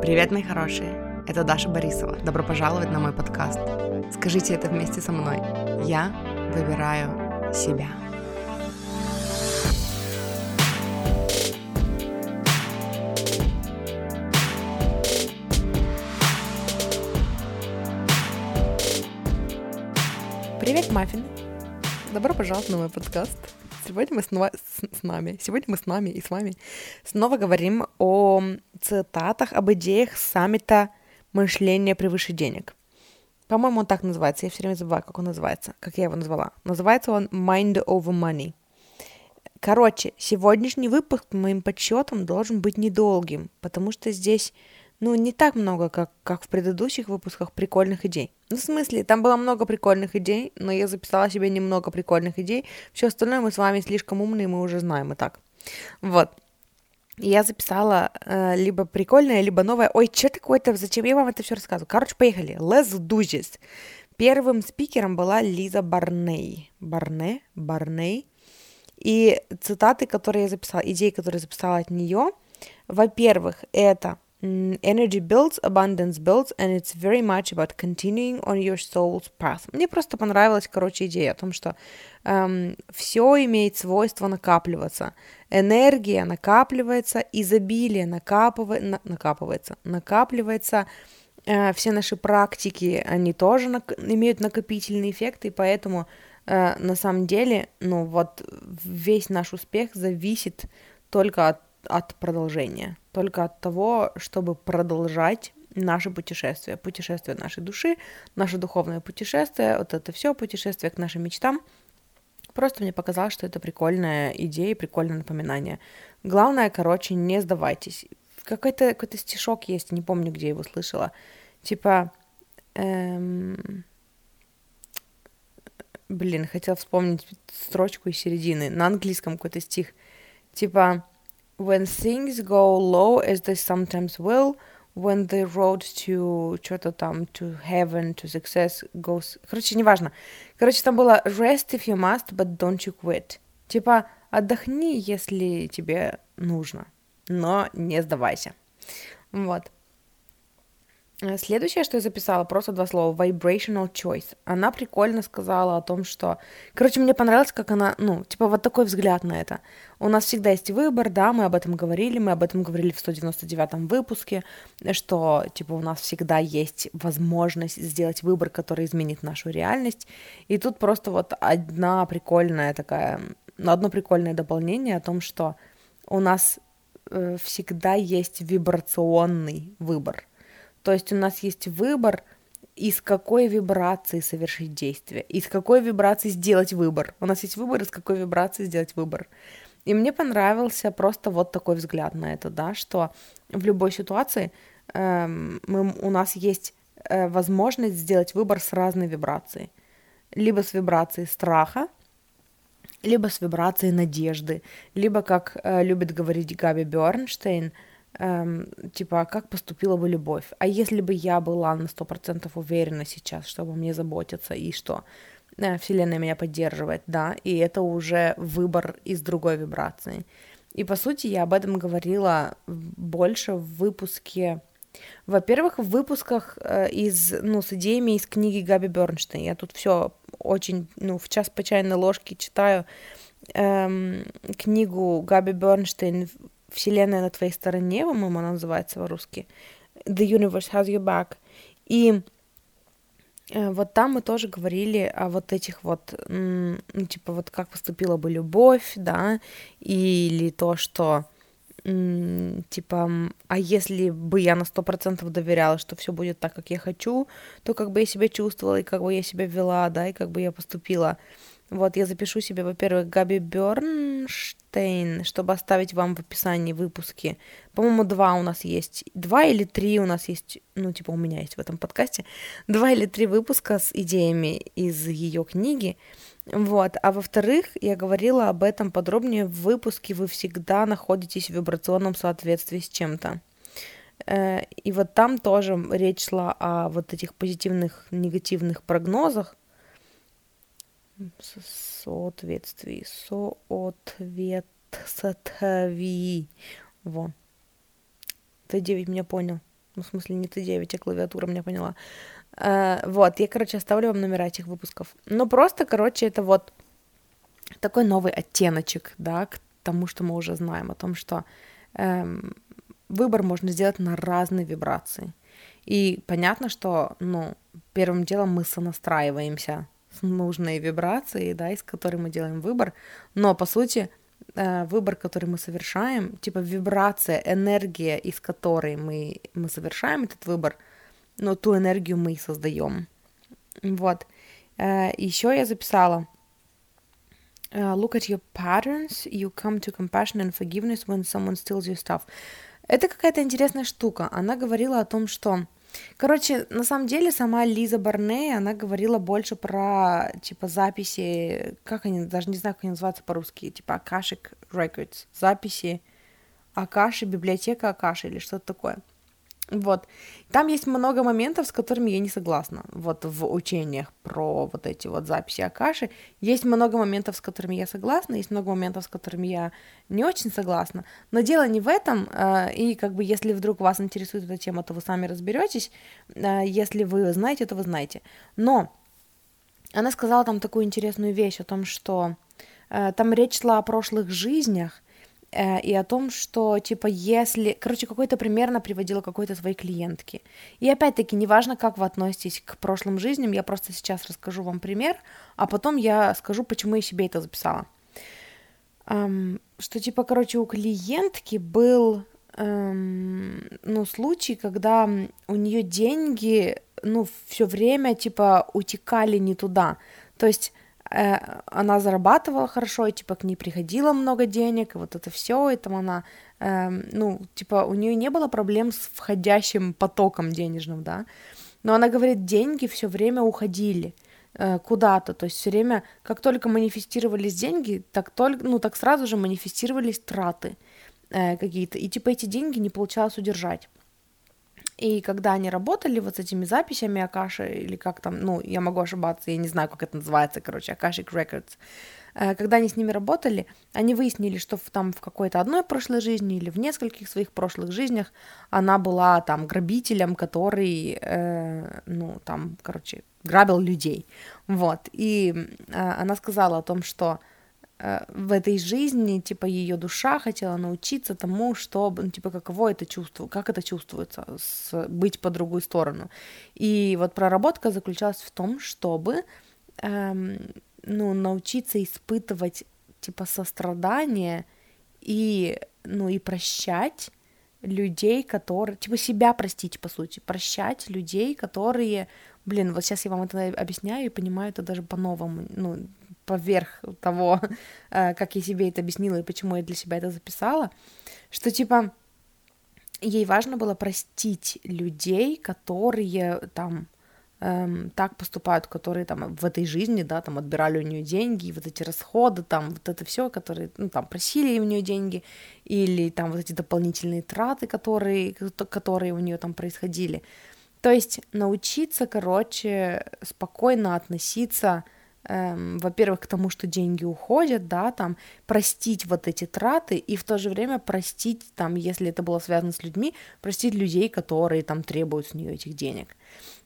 Привет, мои хорошие! Это Даша Борисова. Добро пожаловать на мой подкаст. Скажите это вместе со мной. Я выбираю себя. Привет, маффины! Добро пожаловать на мой подкаст. Сегодня мы снова с, с нами, сегодня мы с нами и с вами снова говорим о цитатах, об идеях саммита мышления превыше денег. По-моему, он так называется. Я все время забываю, как он называется, как я его назвала. Называется он Mind over Money. Короче, сегодняшний выпуск, по моим подсчетам, должен быть недолгим, потому что здесь ну, не так много, как, как в предыдущих выпусках прикольных идей. Ну, в смысле, там было много прикольных идей, но я записала себе немного прикольных идей. Все остальное мы с вами слишком умные, мы уже знаем и так. Вот. Я записала э, либо прикольное, либо новое. Ой, что такое-то? Зачем я вам это все рассказываю? Короче, поехали. Let's do this. Первым спикером была Лиза Барней. Барне? Барней. И цитаты, которые я записала, идеи, которые я записала от нее, во-первых, это energy builds, abundance builds, and it's very much about continuing on your soul's path. Мне просто понравилась, короче, идея о том, что эм, все имеет свойство накапливаться. Энергия накапливается, изобилие накапывает, на, накапывается, накапливается. Э, все наши практики, они тоже на, имеют накопительный эффект, и поэтому э, на самом деле, ну вот весь наш успех зависит только от от продолжения, только от того, чтобы продолжать наше путешествие, путешествие нашей души, наше духовное путешествие, вот это все путешествие к нашим мечтам. Просто мне показалось, что это прикольная идея, прикольное напоминание. Главное, короче, не сдавайтесь. Какой-то какой стишок есть, не помню, где его слышала. Типа, эм... блин, хотела вспомнить строчку из середины. На английском какой-то стих. Типа, when things go low, as they sometimes will, when the road to что-то там, to heaven, to success goes... Короче, неважно. Короче, там было rest if you must, but don't you quit. Типа, отдохни, если тебе нужно, но не сдавайся. Вот. Э, следующее, что я записала, просто два слова, vibrational choice. Она прикольно сказала о том, что... Короче, мне понравилось, как она, ну, типа вот такой взгляд на это. У нас всегда есть выбор, да, мы об этом говорили, мы об этом говорили в 199-м выпуске, что, типа, у нас всегда есть возможность сделать выбор, который изменит нашу реальность. И тут просто вот одна прикольная такая, одно прикольное дополнение о том, что у нас э, всегда есть вибрационный выбор то есть у нас есть выбор, из какой вибрации совершить действие, из какой вибрации сделать выбор. У нас есть выбор, из какой вибрации сделать выбор. И мне понравился просто вот такой взгляд на это, да, что в любой ситуации э, мы, у нас есть э, возможность сделать выбор с разной вибрацией. Либо с вибрацией страха, либо с вибрацией надежды, либо, как э, любит говорить Габи Бёрнштейн, эм, типа, а как поступила бы любовь? А если бы я была на сто процентов уверена сейчас, что обо мне заботятся и что э, Вселенная меня поддерживает, да, и это уже выбор из другой вибрации. И, по сути, я об этом говорила больше в выпуске... Во-первых, в выпусках э, из, ну, с идеями из книги Габи Бернштейн. Я тут все очень, ну, в час по чайной ложке читаю эм, книгу Габи Бернштейн Вселенная на твоей стороне, по-моему, она называется по-русски. The universe has your back. И э, вот там мы тоже говорили о вот этих вот, ну, типа, вот как поступила бы любовь, да, или то, что, типа, а если бы я на сто процентов доверяла, что все будет так, как я хочу, то как бы я себя чувствовала, и как бы я себя вела, да, и как бы я поступила. Вот, я запишу себе, во-первых, Габи Бернштейн, чтобы оставить вам в описании выпуски. По-моему, два у нас есть. Два или три у нас есть, ну, типа, у меня есть в этом подкасте. Два или три выпуска с идеями из ее книги. Вот. А во-вторых, я говорила об этом подробнее в выпуске «Вы всегда находитесь в вибрационном соответствии с чем-то». Э, и вот там тоже речь шла о вот этих позитивных, негативных прогнозах, соответствии, соответствии. Во. Т9 меня понял. ну, в смысле, не Т9, а клавиатура меня поняла. Э, вот, я, короче, оставлю вам номера этих выпусков. Ну, просто, короче, это вот такой новый оттеночек, да, к тому, что мы уже знаем, о том, что эм, выбор можно сделать на разные вибрации. И понятно, что, ну, первым делом мы сонастраиваемся с нужной вибрацией, да, из которой мы делаем выбор, но, по сути, э, выбор, который мы совершаем, типа вибрация, энергия, из которой мы, мы совершаем этот выбор, но ту энергию мы и создаем. Вот. Э, Еще я записала Uh, look at your patterns, you come to compassion and forgiveness when someone steals your stuff. Это какая-то интересная штука. Она говорила о том, что... Короче, на самом деле сама Лиза Барней, она говорила больше про, типа, записи, как они, даже не знаю, как они называются по-русски, типа Akashic Records, записи Акаши, библиотека Акаши или что-то такое. Вот. Там есть много моментов, с которыми я не согласна. Вот в учениях про вот эти вот записи Акаши. Есть много моментов, с которыми я согласна, есть много моментов, с которыми я не очень согласна. Но дело не в этом. Э, и как бы если вдруг вас интересует эта тема, то вы сами разберетесь. Э, если вы знаете, то вы знаете. Но она сказала там такую интересную вещь о том, что э, там речь шла о прошлых жизнях, и о том, что, типа, если... Короче, какой-то примерно приводила какой-то своей клиентки. И опять-таки, неважно, как вы относитесь к прошлым жизням, я просто сейчас расскажу вам пример, а потом я скажу, почему я себе это записала. Что, типа, короче, у клиентки был, um, ну, случай, когда у нее деньги, ну, все время, типа, утекали не туда. То есть Э, она зарабатывала хорошо, и, типа, к ней приходило много денег, и вот это все, и там она, э, ну, типа, у нее не было проблем с входящим потоком денежным, да, но она говорит, деньги все время уходили э, куда-то, то есть все время, как только манифестировались деньги, так только, ну, так сразу же манифестировались траты э, какие-то, и, типа, эти деньги не получалось удержать. И когда они работали вот с этими записями Акаши, или как там, ну, я могу ошибаться, я не знаю, как это называется, короче, Akashic Records, э, когда они с ними работали, они выяснили, что в, там в какой-то одной прошлой жизни или в нескольких своих прошлых жизнях она была там грабителем, который, э, ну, там, короче, грабил людей. Вот. И э, она сказала о том, что в этой жизни, типа, ее душа хотела научиться тому, чтобы, ну, типа, каково это чувство, как это чувствуется, с, быть по другую сторону. И вот проработка заключалась в том, чтобы, эм, ну, научиться испытывать, типа, сострадание и, ну, и прощать людей, которые, типа, себя простить, по сути, прощать людей, которые, блин, вот сейчас я вам это объясняю и понимаю это даже по-новому, ну, поверх того, э, как я себе это объяснила и почему я для себя это записала, что типа ей важно было простить людей, которые там эм, так поступают, которые там в этой жизни, да, там отбирали у нее деньги, вот эти расходы, там вот это все, которые, ну, там просили у нее деньги, или там вот эти дополнительные траты, которые, которые у нее там происходили. То есть научиться, короче, спокойно относиться эм, во-первых, к тому, что деньги уходят, да, там, простить вот эти траты и в то же время простить, там, если это было связано с людьми, простить людей, которые там требуют с нее этих денег.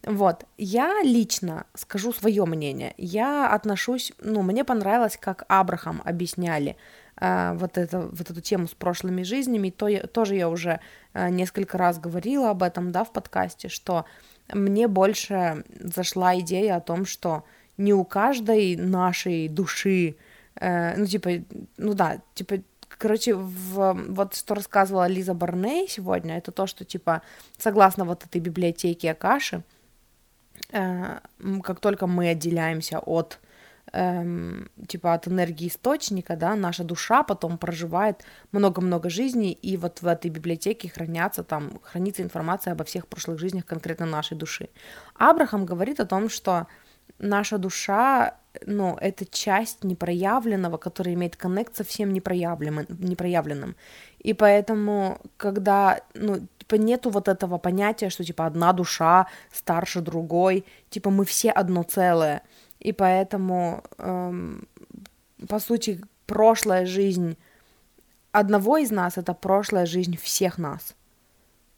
Вот, я лично скажу свое мнение, я отношусь, ну, мне понравилось, как Абрахам объясняли э, вот, это, вот эту тему с прошлыми жизнями, то я, тоже я уже э, несколько раз говорила об этом, да, в подкасте, что мне больше зашла идея о том, что не у каждой нашей души, э, ну, типа, ну да, типа, короче, в, вот что рассказывала Лиза Барней сегодня, это то, что, типа, согласно вот этой библиотеке Акаши, э, как только мы отделяемся от эм, типа от энергии источника, да, наша душа потом проживает много-много жизней, и вот в этой библиотеке хранятся там, хранится информация обо всех прошлых жизнях конкретно нашей души. Абрахам говорит о том, что наша душа, ну, это часть непроявленного, которая имеет коннект со всем непроявленным, непроявленным. И поэтому, когда, ну, типа, нету вот этого понятия, что, типа, одна душа старше другой, типа, мы все одно целое. И поэтому, эм, по сути, прошлая жизнь одного из нас — это прошлая жизнь всех нас.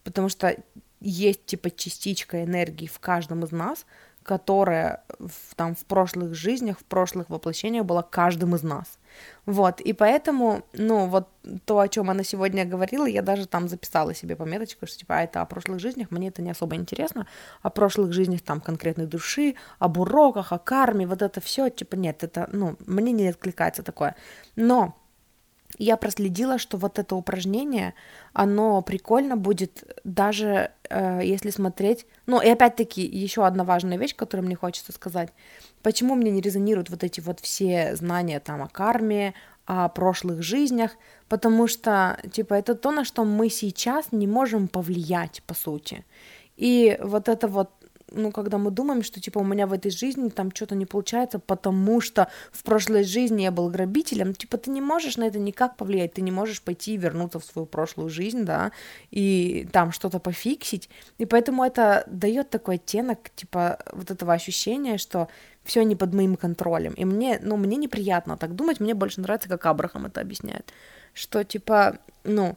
Потому что есть типа частичка энергии в каждом из нас, которая в, там в прошлых жизнях, в прошлых воплощениях была каждым из нас. Вот, и поэтому, ну, вот то, о чем она сегодня говорила, я даже там записала себе пометочку, что, типа, а это о прошлых жизнях, мне это не особо интересно, о прошлых жизнях там конкретной души, об уроках, о карме, вот это все, типа, нет, это, ну, мне не откликается такое. Но я проследила, что вот это упражнение, оно прикольно будет даже если смотреть. Ну и опять-таки еще одна важная вещь, которую мне хочется сказать. Почему мне не резонируют вот эти вот все знания там о карме, о прошлых жизнях, потому что, типа, это то, на что мы сейчас не можем повлиять, по сути. И вот это вот ну, когда мы думаем, что, типа, у меня в этой жизни там что-то не получается, потому что в прошлой жизни я был грабителем, типа, ты не можешь на это никак повлиять, ты не можешь пойти и вернуться в свою прошлую жизнь, да, и там что-то пофиксить, и поэтому это дает такой оттенок, типа, вот этого ощущения, что все не под моим контролем, и мне, ну, мне неприятно так думать, мне больше нравится, как Абрахам это объясняет, что, типа, ну,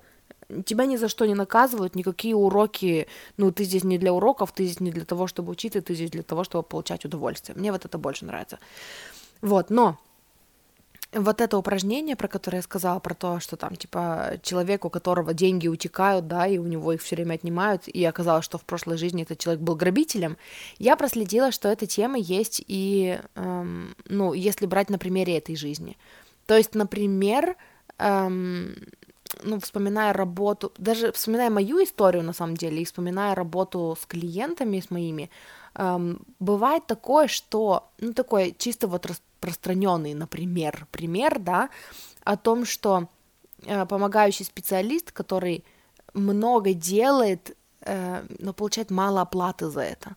тебя ни за что не наказывают, никакие уроки, ну, ты здесь не для уроков, ты здесь не для того, чтобы учиться, ты здесь для того, чтобы получать удовольствие. Мне вот это больше нравится. Вот, но вот это упражнение, про которое я сказала, про то, что там, типа, человек, у которого деньги утекают, да, и у него их все время отнимают, и оказалось, что в прошлой жизни этот человек был грабителем, я проследила, что эта тема есть и, эм, ну, если брать на примере этой жизни. То есть, например, эм, ну, вспоминая работу, даже вспоминая мою историю, на самом деле, и вспоминая работу с клиентами, с моими, эм, бывает такое, что, ну, такой чисто вот распространенный, например, пример, да, о том, что э, помогающий специалист, который много делает, э, но получает мало оплаты за это.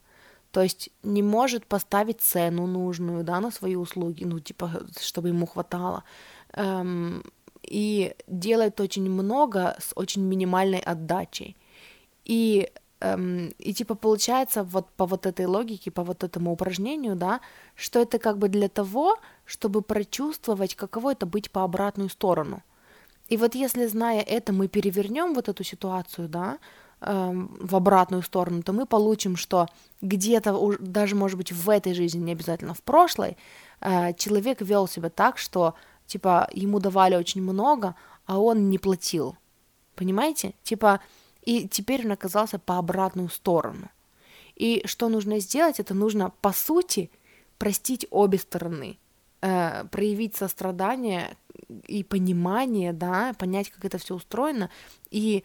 То есть не может поставить цену нужную, да, на свои услуги, ну, типа, чтобы ему хватало. Эм, и делает очень много с очень минимальной отдачей. И, эм, и типа получается вот по вот этой логике, по вот этому упражнению, да, что это как бы для того, чтобы прочувствовать, каково это быть по обратную сторону. И вот если, зная это, мы перевернем вот эту ситуацию, да, эм, в обратную сторону, то мы получим, что где-то, даже, может быть, в этой жизни, не обязательно в прошлой, э, человек вел себя так, что типа, ему давали очень много, а он не платил. Понимаете? Типа, и теперь он оказался по обратную сторону. И что нужно сделать? Это нужно, по сути, простить обе стороны, э, проявить сострадание и понимание, да, понять, как это все устроено, и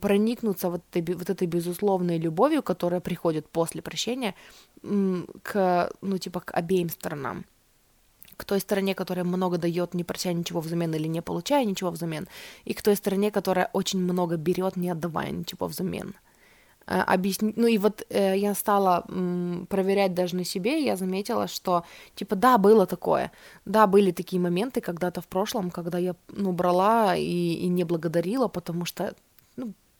проникнуться вот этой, вот этой безусловной любовью, которая приходит после прощения, к, ну, типа, к обеим сторонам к той стороне, которая много дает, не прося ничего взамен или не получая ничего взамен, и к той стороне, которая очень много берет, не отдавая ничего взамен. Э, объясни... Ну и вот э, я стала м, проверять даже на себе, я заметила, что, типа, да, было такое, да, были такие моменты когда-то в прошлом, когда я, ну, брала и, и не благодарила, потому что,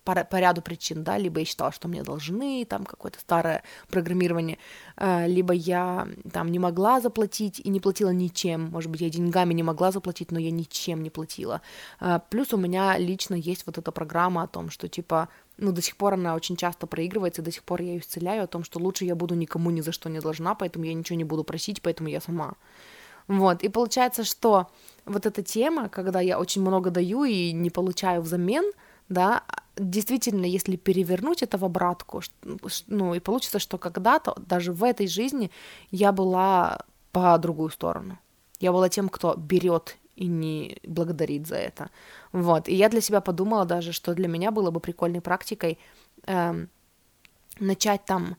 по, по ряду причин, да, либо я считала, что мне должны, там какое-то старое программирование, э, либо я там не могла заплатить и не платила ничем, может быть, я деньгами не могла заплатить, но я ничем не платила. Э, плюс у меня лично есть вот эта программа о том, что типа ну, до сих пор она очень часто проигрывается, до сих пор я ее исцеляю о том, что лучше я буду никому ни за что не должна, поэтому я ничего не буду просить, поэтому я сама. Вот, и получается, что вот эта тема, когда я очень много даю и не получаю взамен, да, действительно, если перевернуть это в обратку, ну, и получится, что когда-то, даже в этой жизни, я была по другую сторону. Я была тем, кто берет и не благодарит за это. Вот. И я для себя подумала даже, что для меня было бы прикольной практикой эм, начать там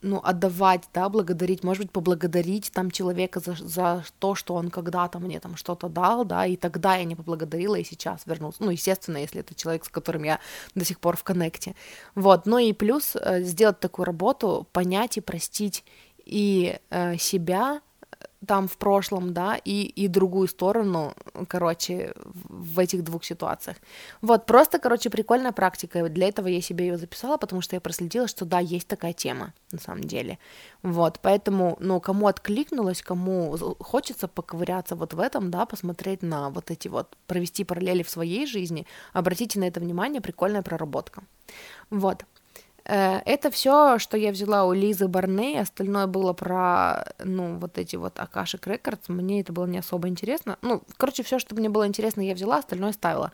ну, отдавать, да, благодарить, может быть, поблагодарить там человека за, за то, что он когда-то мне там что-то дал, да, и тогда я не поблагодарила, и сейчас вернулся. Ну, естественно, если это человек, с которым я до сих пор в коннекте. Вот, ну и плюс uh, сделать такую работу, понять и простить и uh, себя, там в прошлом, да, и, и другую сторону, короче, в этих двух ситуациях. Вот, просто, короче, прикольная практика, для этого я себе ее записала, потому что я проследила, что да, есть такая тема, на самом деле. Вот, поэтому, ну, кому откликнулось, кому хочется поковыряться вот в этом, да, посмотреть на вот эти вот, провести параллели в своей жизни, обратите на это внимание, прикольная проработка. Вот. Э, это все, что я взяла у Лизы Барней, остальное было про, ну, вот эти вот Акашек Рекордс, мне это было не особо интересно. Ну, короче, все, что мне было интересно, я взяла, остальное ставила.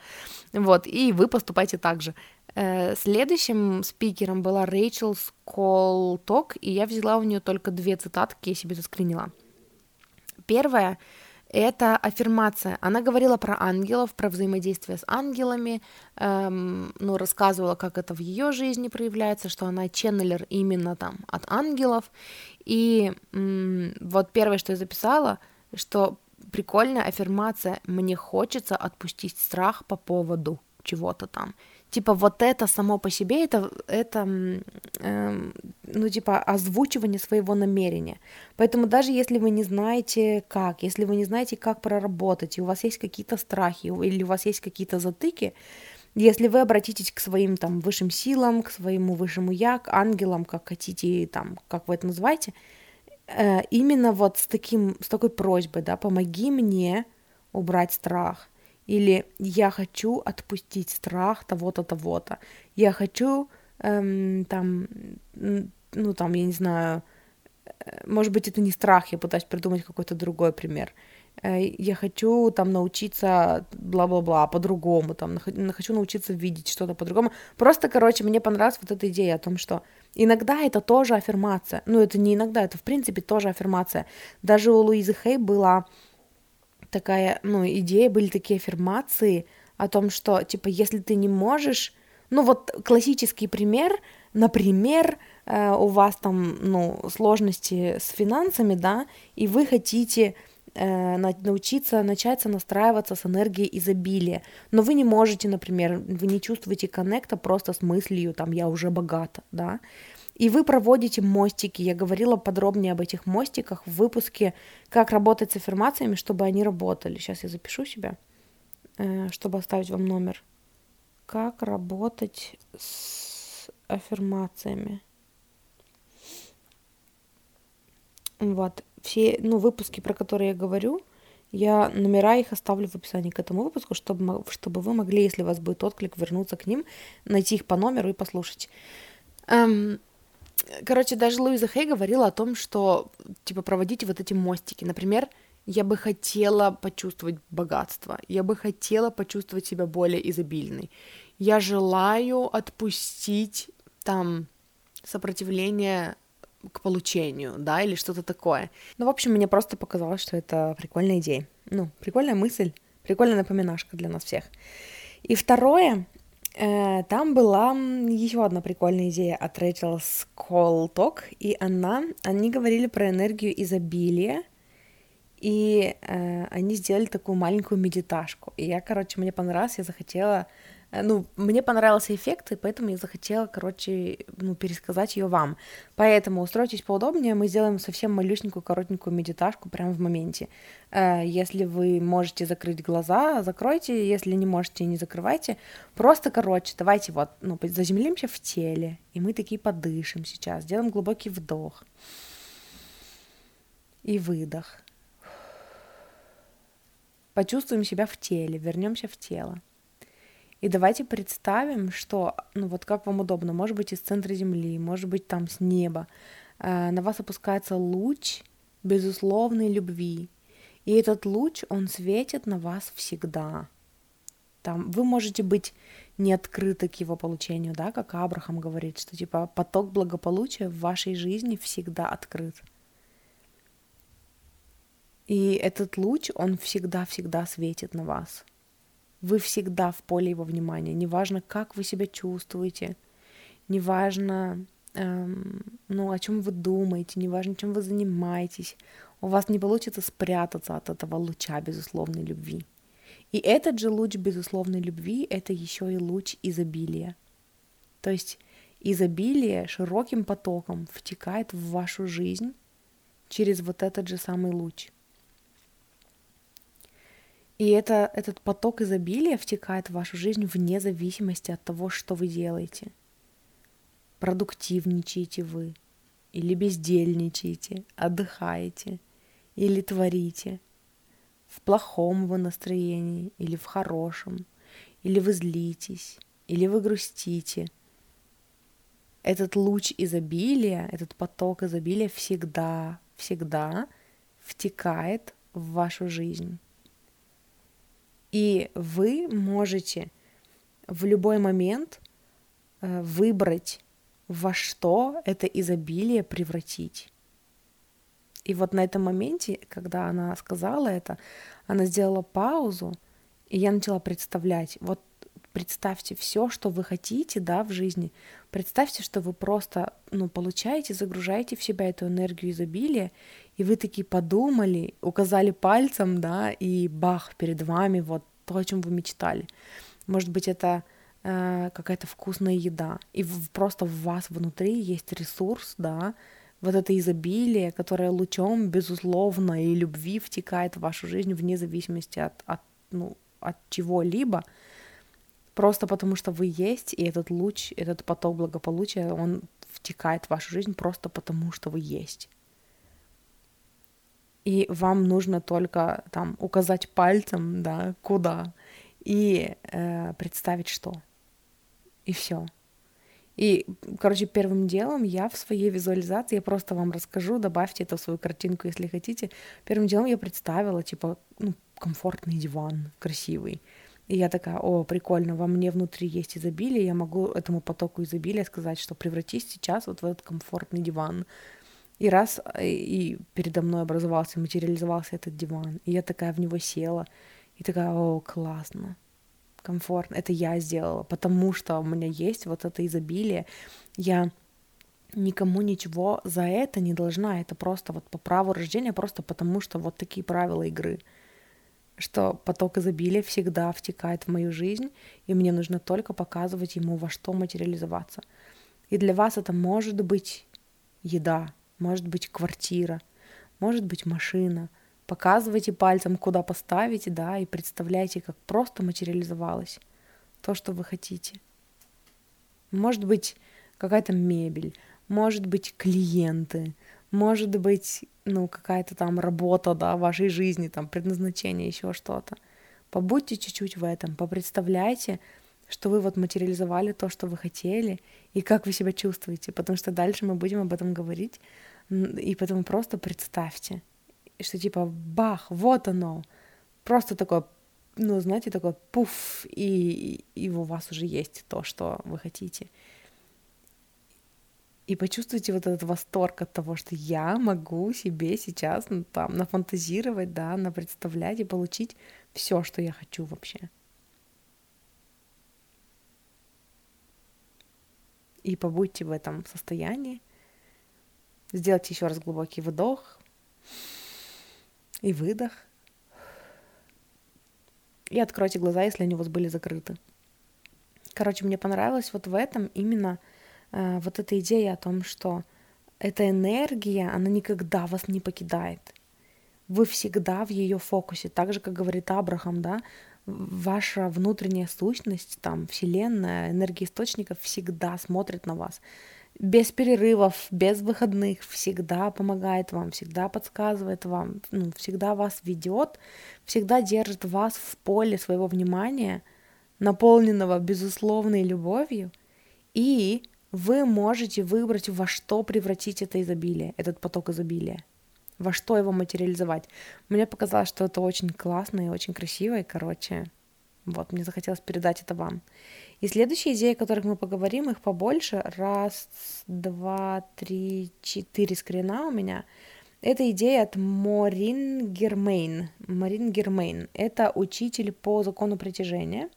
Вот, и вы поступайте так же. Э, следующим спикером была Рэйчел Сколток, и я взяла у нее только две цитатки, я себе заскринила. Первая — это аффирмация. Она говорила про ангелов, про взаимодействие с ангелами, эм, ну, рассказывала, как это в ее жизни проявляется, что она ченнелер именно там от ангелов. И м- вот первое, что я записала, что прикольная аффирмация «мне хочется отпустить страх по поводу чего-то там» типа вот это само по себе это это э, ну типа озвучивание своего намерения поэтому даже если вы не знаете как если вы не знаете как проработать и у вас есть какие-то страхи или у вас есть какие-то затыки если вы обратитесь к своим там высшим силам к своему высшему я к ангелам как хотите там как вы это называете э, именно вот с таким с такой просьбой да помоги мне убрать страх или я хочу отпустить страх того-то, того-то. Я хочу эм, там, ну там, я не знаю, э, может быть, это не страх, я пытаюсь придумать какой-то другой пример. Э, я хочу там научиться бла-бла-бла по-другому, там, хочу научиться видеть что-то по-другому. Просто, короче, мне понравилась вот эта идея о том, что иногда это тоже аффирмация. Ну, это не иногда, это в принципе тоже аффирмация. Даже у Луизы Хей была такая, ну, идея, были такие аффирмации о том, что, типа, если ты не можешь, ну, вот классический пример, например, э, у вас там, ну, сложности с финансами, да, и вы хотите э, научиться, начать настраиваться с энергией изобилия, но вы не можете, например, вы не чувствуете коннекта просто с мыслью, там, я уже богата, да, и вы проводите мостики. Я говорила подробнее об этих мостиках в выпуске «Как работать с аффирмациями, чтобы они работали». Сейчас я запишу себя, э, чтобы оставить вам номер. Как работать с аффирмациями. Вот. Все ну, выпуски, про которые я говорю, я номера их оставлю в описании к этому выпуску, чтобы, чтобы вы могли, если у вас будет отклик, вернуться к ним, найти их по номеру и послушать. Эм, короче, даже Луиза Хей говорила о том, что, типа, проводите вот эти мостики. Например, я бы хотела почувствовать богатство, я бы хотела почувствовать себя более изобильной. Я желаю отпустить там сопротивление к получению, да, или что-то такое. Ну, в общем, мне просто показалось, что это прикольная идея. Ну, прикольная мысль, прикольная напоминашка для нас всех. И второе, Э, там была еще одна прикольная идея от Рэйчел Сколток, и она, они говорили про энергию изобилия, и э, они сделали такую маленькую медиташку. И я, короче, мне понравилось, я захотела ну, мне понравился эффект, и поэтому я захотела, короче, ну, пересказать ее вам. Поэтому устройтесь поудобнее, мы сделаем совсем малюсенькую, коротенькую медиташку прямо в моменте. Э, если вы можете закрыть глаза, закройте, если не можете, не закрывайте. Просто, короче, давайте вот, ну, заземлимся в теле, и мы такие подышим сейчас, сделаем глубокий вдох и выдох. Почувствуем себя в теле, вернемся в тело. И давайте представим, что, ну вот как вам удобно, может быть из центра Земли, может быть там с неба, э, на вас опускается луч безусловной любви. И этот луч, он светит на вас всегда. Там вы можете быть не открыты к его получению, да, как Абрахам говорит, что типа поток благополучия в вашей жизни всегда открыт. И этот луч, он всегда-всегда светит на вас. Вы всегда в поле его внимания. Неважно, как вы себя чувствуете, неважно, эм, ну, о чем вы думаете, неважно, чем вы занимаетесь. У вас не получится спрятаться от этого луча безусловной любви. И этот же луч безусловной любви — это еще и луч изобилия. То есть изобилие широким потоком втекает в вашу жизнь через вот этот же самый луч. И это, этот поток изобилия втекает в вашу жизнь вне зависимости от того, что вы делаете. Продуктивничаете вы, или бездельничаете, отдыхаете, или творите. В плохом вы настроении, или в хорошем, или вы злитесь, или вы грустите. этот луч изобилия, этот поток изобилия всегда, всегда втекает в вашу жизнь. И вы можете в любой момент э, выбрать, во что это изобилие превратить. И вот на этом моменте, когда она сказала это, она сделала паузу, и я начала представлять, вот представьте все, что вы хотите, да, в жизни. Представьте, что вы просто, ну, получаете, загружаете в себя эту энергию изобилия, и вы такие подумали, указали пальцем, да, и бах, перед вами вот то, о чем вы мечтали. Может быть, это э, какая-то вкусная еда, и в, просто в вас внутри есть ресурс, да, вот это изобилие, которое лучом, безусловно, и любви втекает в вашу жизнь вне зависимости от, от, ну, от чего-либо, просто потому что вы есть, и этот луч, этот поток благополучия, он втекает в вашу жизнь просто потому, что вы есть. И вам нужно только там указать пальцем, да, куда, и э, представить что. И все. И, короче, первым делом я в своей визуализации, я просто вам расскажу, добавьте это в свою картинку, если хотите. Первым делом я представила, типа, ну, комфортный диван, красивый. И я такая, о, прикольно, во мне внутри есть изобилие, я могу этому потоку изобилия сказать, что превратись сейчас вот в этот комфортный диван. И раз, э, и передо мной образовался, материализовался этот диван, и я такая в него села, и такая, о, классно, комфортно. Это я сделала, потому что у меня есть вот это изобилие. Я никому ничего за это не должна. Это просто вот по праву рождения, просто потому что вот такие правила игры. Что поток изобилия всегда втекает в мою жизнь, и мне нужно только показывать ему, во что материализоваться. И для вас это может быть еда, может быть квартира, может быть машина — Показывайте пальцем, куда поставить, да, и представляйте, как просто материализовалось то, что вы хотите. Может быть, какая-то мебель, может быть, клиенты, может быть, ну, какая-то там работа, да, вашей жизни, там, предназначение, еще что-то. Побудьте чуть-чуть в этом, попредставляйте, что вы вот материализовали то, что вы хотели, и как вы себя чувствуете, потому что дальше мы будем об этом говорить, и поэтому просто представьте — что типа бах, вот оно. Просто такое, ну, знаете, такой пуф, и, и у вас уже есть то, что вы хотите. И почувствуйте вот этот восторг от того, что я могу себе сейчас ну, там нафантазировать, да, напредставлять и получить все, что я хочу вообще. И побудьте в этом состоянии. Сделайте еще раз глубокий вдох и выдох. И откройте глаза, если они у вас были закрыты. Короче, мне понравилось вот в этом именно э, вот эта идея о том, что эта энергия, она никогда вас не покидает. Вы всегда в ее фокусе. Так же, как говорит Абрахам, да, ваша внутренняя сущность, там, вселенная, энергия источников всегда смотрит на вас без перерывов, без выходных, всегда помогает вам, всегда подсказывает вам, ну, всегда вас ведет, всегда держит вас в поле своего внимания, наполненного безусловной любовью, и вы можете выбрать, во что превратить это изобилие, этот поток изобилия, во что его материализовать. Мне показалось, что это очень классно и очень красиво, и, короче, вот, мне захотелось передать это вам. И следующие идеи, о которых мы поговорим, их побольше. Раз, два, три, четыре скрина у меня. Это идея от Морин Гермейн. Морин Гермейн. Это учитель по закону притяжения.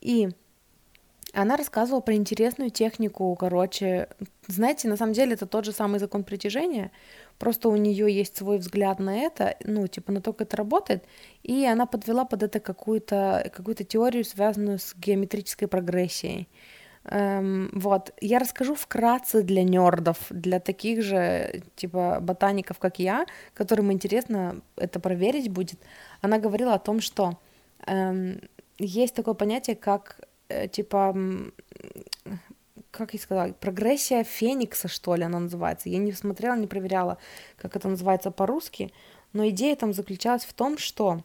И она рассказывала про интересную технику, короче, знаете, на самом деле это тот же самый закон притяжения, просто у нее есть свой взгляд на это, ну, типа на то, как это работает, и она подвела под это какую-то какую теорию, связанную с геометрической прогрессией. Эм, вот, я расскажу вкратце для нердов, для таких же, типа, ботаников, как я, которым интересно это проверить будет. Она говорила о том, что эм, есть такое понятие, как типа, как я сказала, прогрессия Феникса, что ли, она называется. Я не смотрела, не проверяла, как это называется по-русски, но идея там заключалась в том, что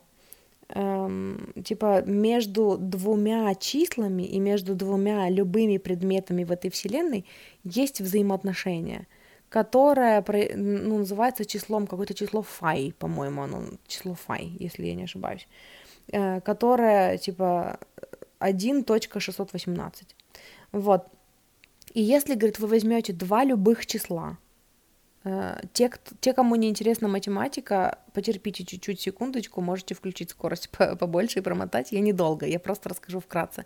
эм, типа между двумя числами и между двумя любыми предметами в этой вселенной есть взаимоотношения, которое ну, называется числом, какое-то число фай, по-моему, оно число фай, если я не ошибаюсь, э, которое типа 1.618. Вот. И если, говорит, вы возьмете два любых числа, Э, те, те, кому не интересна математика, потерпите чуть-чуть секундочку, можете включить скорость побольше и промотать. Я недолго, я просто расскажу вкратце.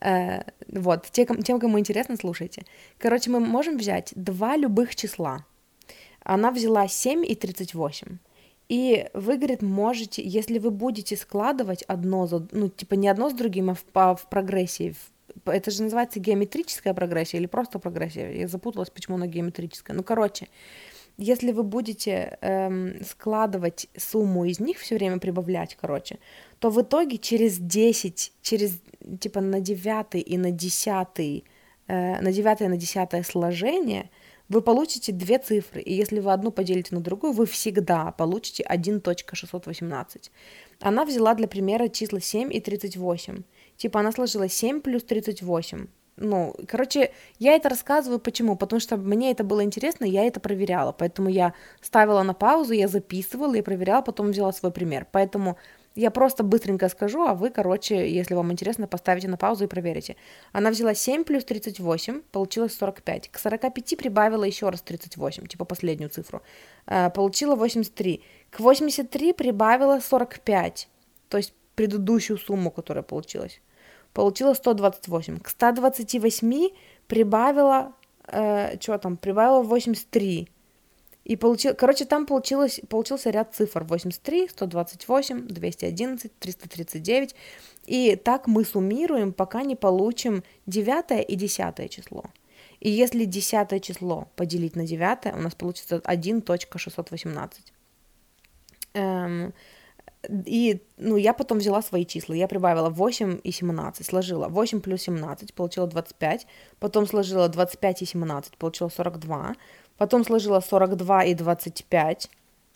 Э, вот, тем, тем, кому интересно, слушайте. Короче, мы можем взять два любых числа. Она взяла 7 и 38. И вы, говорит, можете, если вы будете складывать одно за, ну, типа не одно с другим, а в, по, в прогрессии, в, это же называется геометрическая прогрессия или просто прогрессия. Я запуталась, почему она геометрическая. Ну, короче, если вы будете эм, складывать сумму из них все время прибавлять, короче, то в итоге через 10, через типа на 9 и на 10, э, на 9 и на 10 сложение вы получите две цифры, и если вы одну поделите на другую, вы всегда получите 1.618. Она взяла для примера числа 7 и 38. Типа она сложила 7 плюс 38 ну, короче, я это рассказываю почему? Потому что мне это было интересно, я это проверяла, поэтому я ставила на паузу, я записывала, я проверяла, потом взяла свой пример. Поэтому я просто быстренько скажу, а вы, короче, если вам интересно, поставите на паузу и проверите. Она взяла 7 плюс 38, получилось 45. К 45 прибавила еще раз 38, типа последнюю цифру. А, получила 83. К 83 прибавила 45, то есть предыдущую сумму, которая получилась получила 128. К 128 прибавила, э, что там, прибавила 83. И получил, короче, там получилось, получился ряд цифр 83, 128, 211, 339. И так мы суммируем, пока не получим 9 и 10 число. И если 10 число поделить на 9, у нас получится 1.618. Эм, и, ну, я потом взяла свои числа, я прибавила 8 и 17, сложила 8 плюс 17, получила 25, потом сложила 25 и 17, получила 42, потом сложила 42 и 25,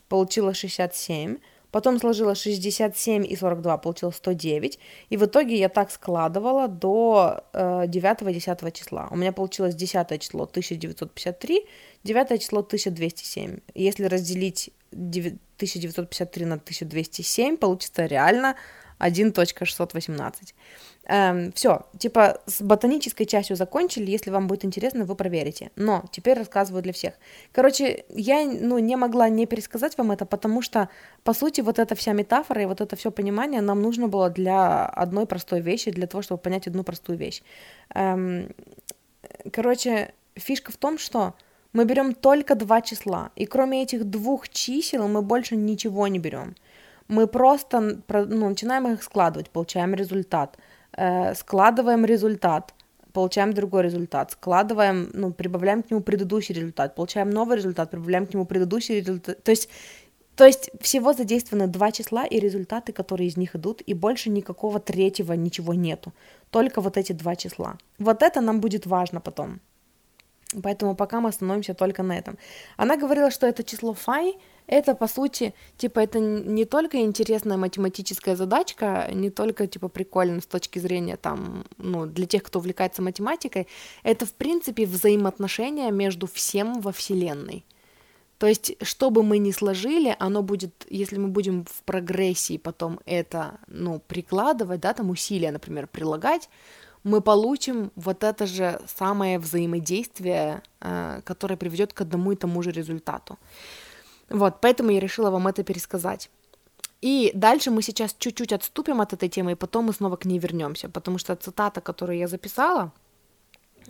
получила 67, потом сложила 67 и 42, получила 109, и в итоге я так складывала до э, 9 и 10 числа. У меня получилось 10 число 1953, 9 число 1207. Если разделить 1953 на 1207 получится реально 1.618. Эм, все, типа с ботанической частью закончили, если вам будет интересно, вы проверите. Но теперь рассказываю для всех. Короче, я ну, не могла не пересказать вам это, потому что, по сути, вот эта вся метафора и вот это все понимание нам нужно было для одной простой вещи, для того, чтобы понять одну простую вещь. Эм, короче, фишка в том, что мы берем только два числа, и кроме этих двух чисел мы больше ничего не берем. Мы просто ну, начинаем их складывать, получаем результат, э, складываем результат, получаем другой результат, складываем, ну, прибавляем к нему предыдущий результат, получаем новый результат, прибавляем к нему предыдущий результат. То есть, то есть всего задействованы два числа и результаты, которые из них идут, и больше никакого третьего ничего нету. Только вот эти два числа. Вот это нам будет важно потом. Поэтому пока мы остановимся только на этом. Она говорила, что это число фай, это по сути, типа, это не только интересная математическая задачка, не только, типа, прикольно с точки зрения, там, ну, для тех, кто увлекается математикой, это, в принципе, взаимоотношения между всем во Вселенной. То есть, что бы мы ни сложили, оно будет, если мы будем в прогрессии потом это, ну, прикладывать, да, там усилия, например, прилагать, мы получим вот это же самое взаимодействие, э, которое приведет к одному и тому же результату. Вот, поэтому я решила вам это пересказать. И дальше мы сейчас чуть-чуть отступим от этой темы, и потом мы снова к ней вернемся, потому что цитата, которую я записала,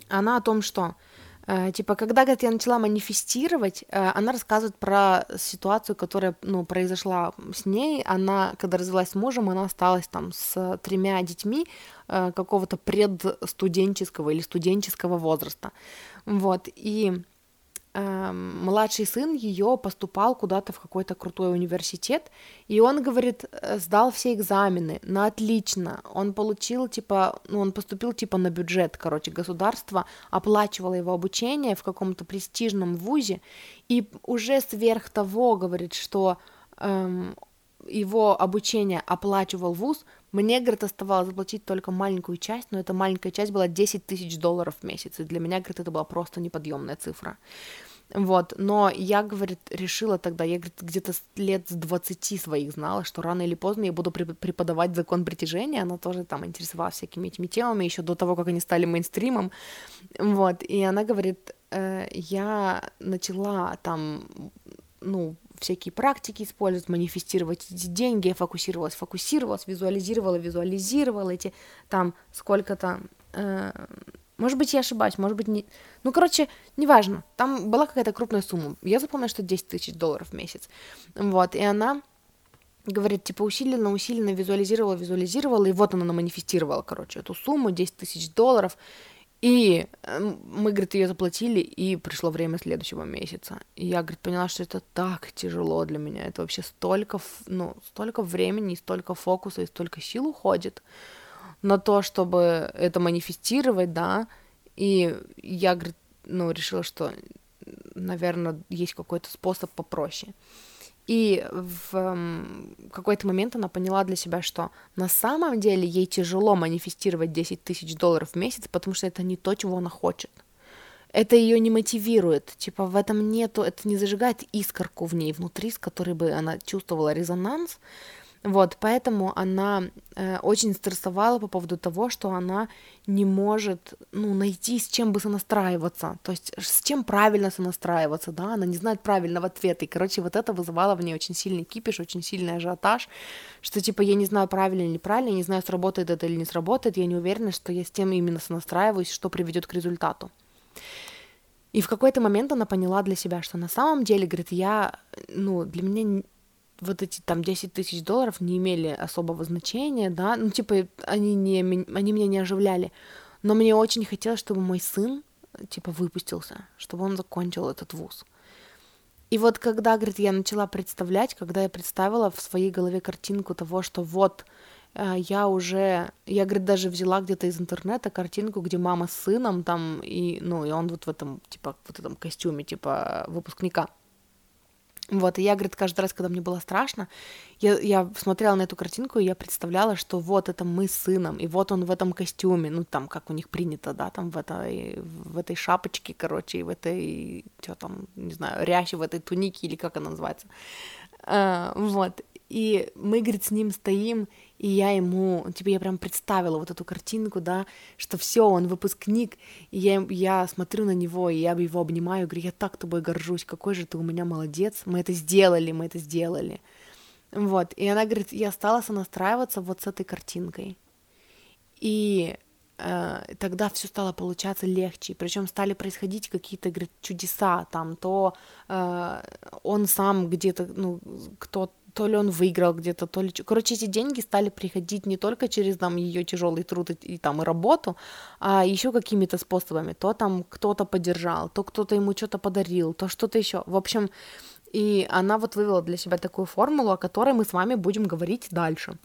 она о том, что Э, типа, когда, говорит, я начала манифестировать, э, она рассказывает про ситуацию, которая, ну, произошла с ней. Она, когда развелась с мужем, она осталась там с тремя детьми э, какого-то предстуденческого или студенческого возраста. Вот, и Эм, младший сын ее поступал куда-то в какой-то крутой университет, и он, говорит, э, сдал все экзамены. На отлично, он получил, типа, ну, он поступил, типа, на бюджет, короче, государство оплачивало его обучение в каком-то престижном вузе, и уже сверх того, говорит, что эм, его обучение оплачивал вуз, мне, говорит, оставалось заплатить только маленькую часть, но эта маленькая часть была 10 тысяч долларов в месяц, и для меня, говорит, это была просто неподъемная цифра. Вот, но я, говорит, решила тогда, я, говорит, где-то лет с 20 своих знала, что рано или поздно я буду преподавать закон притяжения, она тоже там интересовалась всякими этими темами еще до того, как они стали мейнстримом, вот, и она говорит, э, я начала там, ну, всякие практики использовать, манифестировать эти деньги, я фокусировалась, фокусировалась, визуализировала, визуализировала эти там сколько-то э, может быть, я ошибаюсь, может быть, не... Ну, короче, неважно. Там была какая-то крупная сумма. Я запомнила, что 10 тысяч долларов в месяц. Вот, и она говорит, типа, усиленно, усиленно визуализировала, визуализировала, и вот она манифестировала, короче, эту сумму, 10 тысяч долларов, и эм, мы, говорит, ее заплатили, и пришло время следующего месяца. И я, говорит, поняла, что это так тяжело для меня. Это вообще столько, ну, столько времени, столько фокуса и столько сил уходит на то, чтобы это манифестировать, да, и я, говорит, ну, решила, что, наверное, есть какой-то способ попроще. И в um, какой-то момент она поняла для себя, что на самом деле ей тяжело манифестировать 10 тысяч долларов в месяц, потому что это не то, чего она хочет. Это ее не мотивирует, типа в этом нету, это не зажигает искорку в ней внутри, с которой бы она чувствовала резонанс, вот, поэтому она э, очень стрессовала по поводу того, что она не может, ну, найти, с чем бы сонастраиваться, то есть с чем правильно сонастраиваться, да, она не знает правильного ответа, и, короче, вот это вызывало в ней очень сильный кипиш, очень сильный ажиотаж, что, типа, я не знаю, правильно или неправильно, я не знаю, сработает это или не сработает, я не уверена, что я с тем именно сонастраиваюсь, что приведет к результату. И в какой-то момент она поняла для себя, что на самом деле, говорит, я, ну, для меня вот эти там 10 тысяч долларов не имели особого значения, да, ну, типа, они, не, они меня не оживляли, но мне очень хотелось, чтобы мой сын, типа, выпустился, чтобы он закончил этот вуз. И вот когда, говорит, я начала представлять, когда я представила в своей голове картинку того, что вот э, я уже, я, говорит, даже взяла где-то из интернета картинку, где мама с сыном там, и, ну, и он вот в этом, типа, вот этом костюме, типа, выпускника – вот, и я, говорит, каждый раз, когда мне было страшно, я, я смотрела на эту картинку, и я представляла, что вот это мы с сыном, и вот он в этом костюме, ну, там, как у них принято, да, там, в этой, в этой шапочке, короче, и в этой, что там, не знаю, ряще в этой тунике, или как она называется. А, вот, и мы, говорит, с ним стоим, и я ему, типа, я прям представила вот эту картинку, да, что все, он выпускник, и я, я смотрю на него, и я его обнимаю, говорю, я так тобой горжусь, какой же ты у меня молодец, мы это сделали, мы это сделали. Вот, и она говорит, я стала сонастраиваться вот с этой картинкой. И э, тогда все стало получаться легче, причем стали происходить какие-то, говорит, чудеса, там, то э, он сам где-то, ну, кто-то то ли он выиграл где-то, то ли... Короче, эти деньги стали приходить не только через там ее тяжелый труд и, и там и работу, а еще какими-то способами. То там кто-то поддержал, то кто-то ему что-то подарил, то что-то еще. В общем, и она вот вывела для себя такую формулу, о которой мы с вами будем говорить дальше.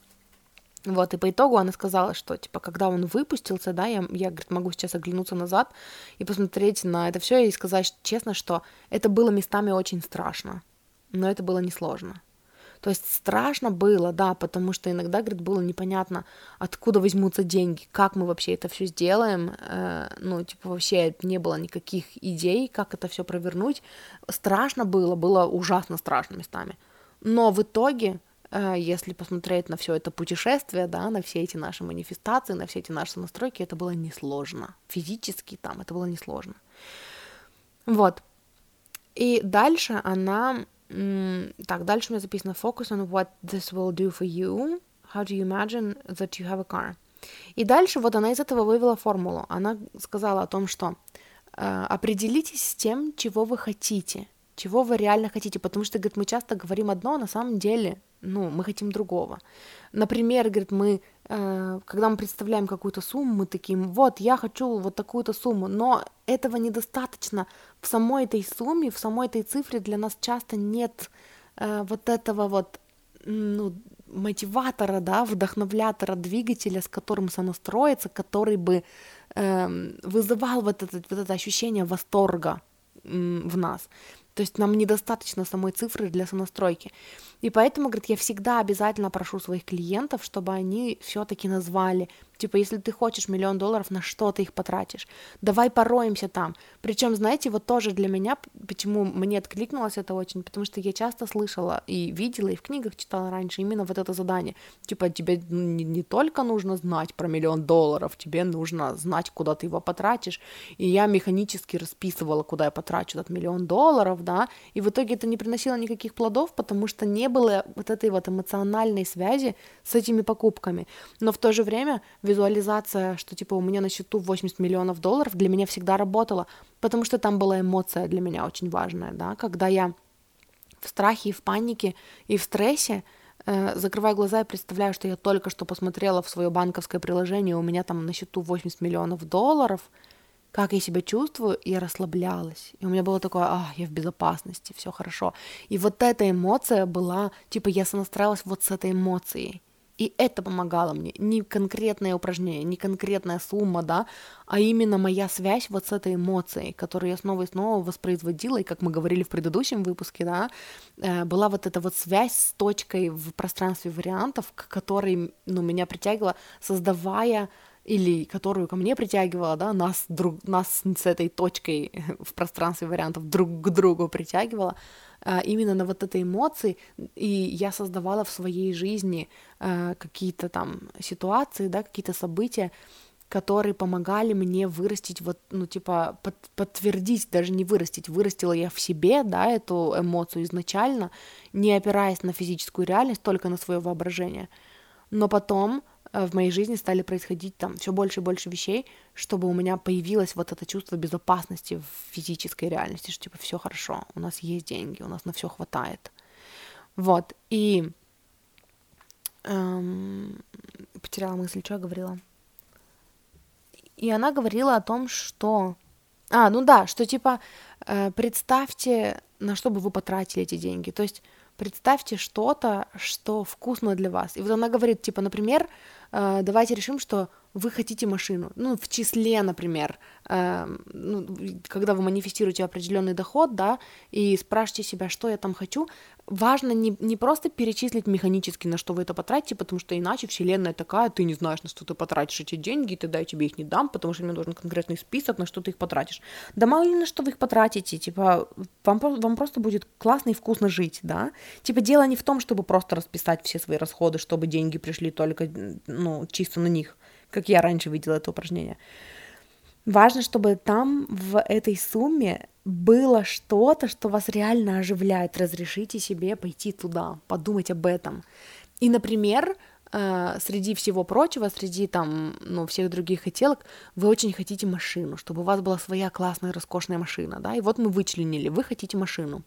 Вот, и по итогу она сказала, что, типа, когда он выпустился, да, я, я говорит, могу сейчас оглянуться назад и посмотреть на это все и сказать честно, что это было местами очень страшно, но это было несложно. То есть страшно было, да, потому что иногда, говорит, было непонятно, откуда возьмутся деньги, как мы вообще это все сделаем, э, ну, типа, вообще не было никаких идей, как это все провернуть. Страшно было, было ужасно страшно местами. Но в итоге, э, если посмотреть на все это путешествие, да, на все эти наши манифестации, на все эти наши настройки, это было несложно. Физически там это было несложно. Вот. И дальше она так, дальше у меня записано Focus on what this will do for you. How do you imagine that you have a car? И дальше вот она из этого вывела формулу. Она сказала о том, что э, определитесь с тем, чего вы хотите, чего вы реально хотите, потому что, говорит, мы часто говорим одно, а на самом деле ну, мы хотим другого. Например, говорит, мы, э, когда мы представляем какую-то сумму, мы таким, вот, я хочу вот такую-то сумму, но этого недостаточно. В самой этой сумме, в самой этой цифре для нас часто нет э, вот этого вот, ну, мотиватора, да, вдохновлятора, двигателя, с которым сонастроиться, который бы э, вызывал вот это, вот это ощущение восторга в нас. То есть нам недостаточно самой цифры для сонастройки. И поэтому, говорит, я всегда обязательно прошу своих клиентов, чтобы они все-таки назвали, типа, если ты хочешь миллион долларов, на что ты их потратишь? Давай пороемся там. Причем, знаете, вот тоже для меня, почему мне откликнулось это очень, потому что я часто слышала и видела, и в книгах читала раньше именно вот это задание. Типа, тебе не, не только нужно знать про миллион долларов, тебе нужно знать, куда ты его потратишь. И я механически расписывала, куда я потрачу этот миллион долларов, да, и в итоге это не приносило никаких плодов, потому что не было вот этой вот эмоциональной связи с этими покупками. Но в то же время визуализация, что типа у меня на счету 80 миллионов долларов, для меня всегда работала, потому что там была эмоция для меня очень важная, да, когда я в страхе и в панике и в стрессе э, закрываю глаза и представляю, что я только что посмотрела в свое банковское приложение, у меня там на счету 80 миллионов долларов, как я себя чувствую, я расслаблялась. И у меня было такое, а, я в безопасности, все хорошо. И вот эта эмоция была, типа, я сонастраивалась вот с этой эмоцией. И это помогало мне. Не конкретное упражнение, не конкретная сумма, да, а именно моя связь вот с этой эмоцией, которую я снова и снова воспроизводила, и как мы говорили в предыдущем выпуске, да, э, была вот эта вот связь с точкой в пространстве вариантов, к которой, ну, меня притягивала, создавая или которую ко мне притягивала, да, нас, друг, нас с этой точкой в пространстве вариантов друг к другу притягивала, именно на вот этой эмоции, и я создавала в своей жизни а, какие-то там ситуации, да, какие-то события, которые помогали мне вырастить вот, ну, типа, под, подтвердить, даже не вырастить, вырастила я в себе, да, эту эмоцию изначально, не опираясь на физическую реальность, только на свое воображение. Но потом в моей жизни стали происходить там все больше и больше вещей, чтобы у меня появилось вот это чувство безопасности в физической реальности, что типа все хорошо, у нас есть деньги, у нас на все хватает. Вот, и эм, потеряла мысль, что я говорила. И она говорила о том, что... А, ну да, что типа э, представьте, на что бы вы потратили эти деньги. То есть представьте что-то, что вкусно для вас. И вот она говорит, типа, например, э, давайте решим, что вы хотите машину, ну, в числе, например, э, ну, когда вы манифестируете определенный доход, да, и спрашиваете себя, что я там хочу, важно не, не просто перечислить механически, на что вы это потратите, потому что иначе вселенная такая, ты не знаешь, на что ты потратишь эти деньги, и тогда я тебе их не дам, потому что мне нужен конкретный список, на что ты их потратишь. Да мало ли на что вы их потратите, типа, вам, вам просто будет классно и вкусно жить, да? Типа, дело не в том, чтобы просто расписать все свои расходы, чтобы деньги пришли только, ну, чисто на них, как я раньше видела это упражнение. Важно, чтобы там в этой сумме было что-то, что вас реально оживляет. Разрешите себе пойти туда, подумать об этом. И, например, э, среди всего прочего, среди там, ну, всех других хотелок, вы очень хотите машину, чтобы у вас была своя классная, роскошная машина, да, и вот мы вычленили, вы хотите машину.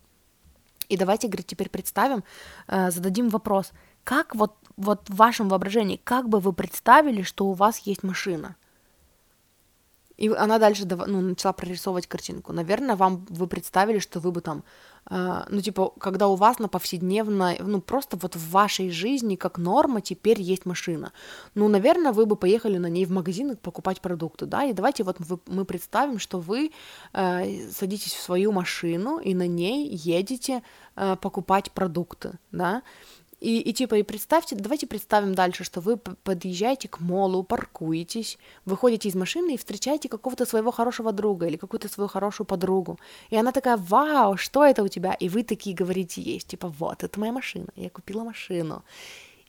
И давайте, говорит, теперь представим, э, зададим вопрос, как вот, вот в вашем воображении, как бы вы представили, что у вас есть машина? И она дальше ну, начала прорисовывать картинку. Наверное, вам вы представили, что вы бы там, э, ну, типа, когда у вас на повседневно, ну, просто вот в вашей жизни как норма теперь есть машина. Ну, наверное, вы бы поехали на ней в магазин покупать продукты, да, и давайте вот вы, мы представим, что вы э, садитесь в свою машину и на ней едете э, покупать продукты, да, и, и типа, и представьте, давайте представим дальше, что вы подъезжаете к молу, паркуетесь, выходите из машины и встречаете какого-то своего хорошего друга или какую-то свою хорошую подругу. И она такая, вау, что это у тебя? И вы такие говорите ей, типа, вот, это моя машина, я купила машину.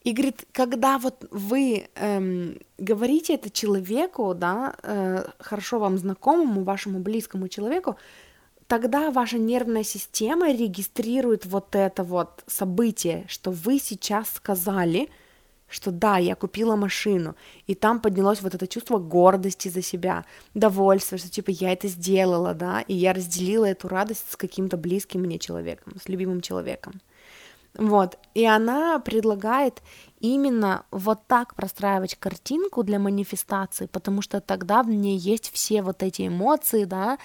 И говорит, когда вот вы эм, говорите это человеку, да, э, хорошо вам знакомому, вашему близкому человеку, тогда ваша нервная система регистрирует вот это вот событие, что вы сейчас сказали, что да, я купила машину, и там поднялось вот это чувство гордости за себя, довольства, что типа я это сделала, да, и я разделила эту радость с каким-то близким мне человеком, с любимым человеком. Вот, и она предлагает именно вот так простраивать картинку для манифестации, потому что тогда в ней есть все вот эти эмоции, да,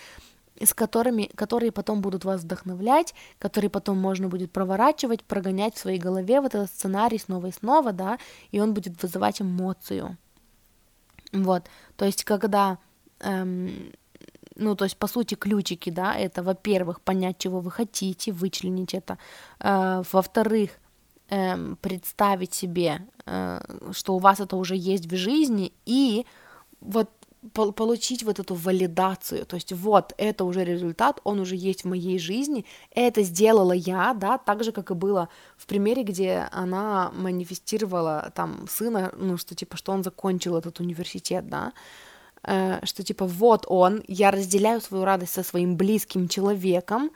с которыми, которые потом будут вас вдохновлять, которые потом можно будет проворачивать, прогонять в своей голове вот этот сценарий снова и снова, да, и он будет вызывать эмоцию. Вот, то есть когда эм, ну, то есть, по сути, ключики, да, это, во-первых, понять, чего вы хотите, вычленить это, э, во-вторых, э, представить себе, э, что у вас это уже есть в жизни, и вот получить вот эту валидацию, то есть вот это уже результат, он уже есть в моей жизни, это сделала я, да, так же, как и было в примере, где она манифестировала там сына, ну, что типа, что он закончил этот университет, да, э, что типа вот он, я разделяю свою радость со своим близким человеком,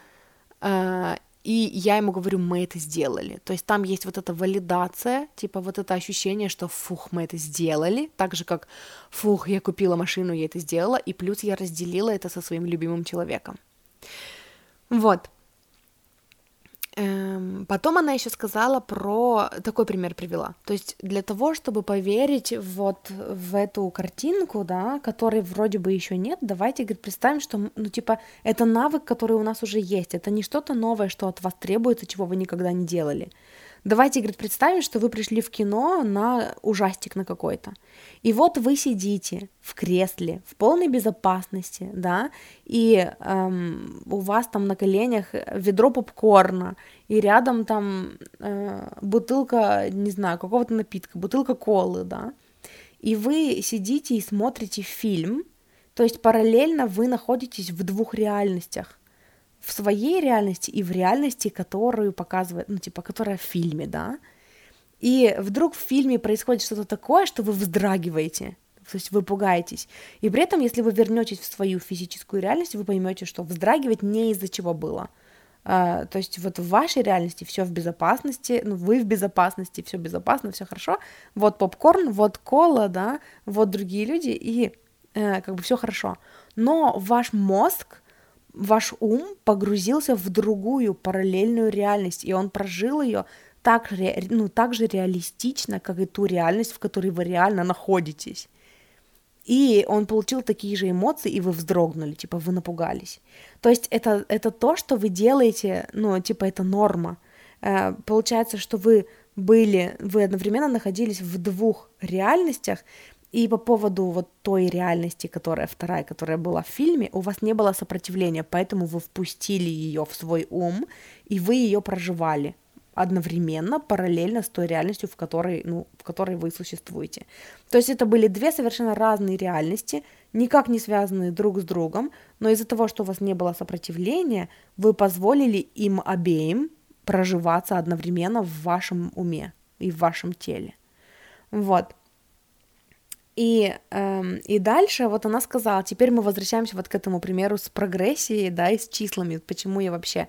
э, и я ему говорю, мы это сделали. То есть там есть вот эта валидация, типа вот это ощущение, что фух, мы это сделали, так же как фух, я купила машину, я это сделала, и плюс я разделила это со своим любимым человеком. Вот. Эм, потом она еще сказала про такой пример привела. То есть для того, чтобы поверить вот в эту картинку, да, которой вроде бы еще нет, давайте говорит, представим, что ну типа это навык, который у нас уже есть. Это не что-то новое, что от вас требуется, чего вы никогда не делали. Давайте, говорит, представим, что вы пришли в кино на ужастик на какой-то. И вот вы сидите в кресле, в полной безопасности, да, и эм, у вас там на коленях ведро попкорна, и рядом там э, бутылка, не знаю, какого-то напитка, бутылка колы, да. И вы сидите и смотрите фильм, то есть параллельно вы находитесь в двух реальностях в своей реальности и в реальности, которую показывает, ну, типа, которая в фильме, да. И вдруг в фильме происходит что-то такое, что вы вздрагиваете, то есть вы пугаетесь. И при этом, если вы вернетесь в свою физическую реальность, вы поймете, что вздрагивать не из-за чего было. А, то есть вот в вашей реальности все в безопасности, ну, вы в безопасности, все безопасно, все хорошо. Вот попкорн, вот кола, да, вот другие люди, и э, как бы все хорошо. Но ваш мозг, ваш ум погрузился в другую параллельную реальность, и он прожил ее так, ну, так же реалистично, как и ту реальность, в которой вы реально находитесь. И он получил такие же эмоции, и вы вздрогнули, типа вы напугались. То есть это, это то, что вы делаете, ну, типа это норма. Э, получается, что вы были, вы одновременно находились в двух реальностях, и по поводу вот той реальности, которая вторая, которая была в фильме, у вас не было сопротивления, поэтому вы впустили ее в свой ум, и вы ее проживали одновременно, параллельно с той реальностью, в которой, ну, в которой вы существуете. То есть это были две совершенно разные реальности, никак не связанные друг с другом, но из-за того, что у вас не было сопротивления, вы позволили им обеим проживаться одновременно в вашем уме и в вашем теле. Вот. И, эм, и дальше вот она сказала, теперь мы возвращаемся вот к этому примеру с прогрессией, да, и с числами. Почему я вообще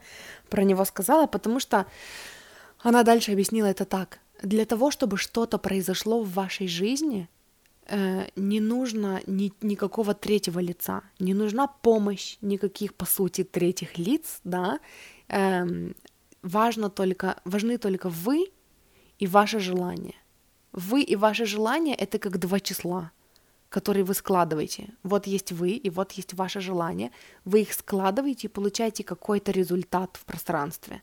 про него сказала? Потому что она дальше объяснила это так. Для того, чтобы что-то произошло в вашей жизни, э, не нужно ни, никакого третьего лица, не нужна помощь никаких, по сути, третьих лиц, да. Э, важно только, важны только вы и ваше желание — вы и ваше желание — это как два числа, которые вы складываете. Вот есть вы, и вот есть ваше желание. Вы их складываете и получаете какой-то результат в пространстве,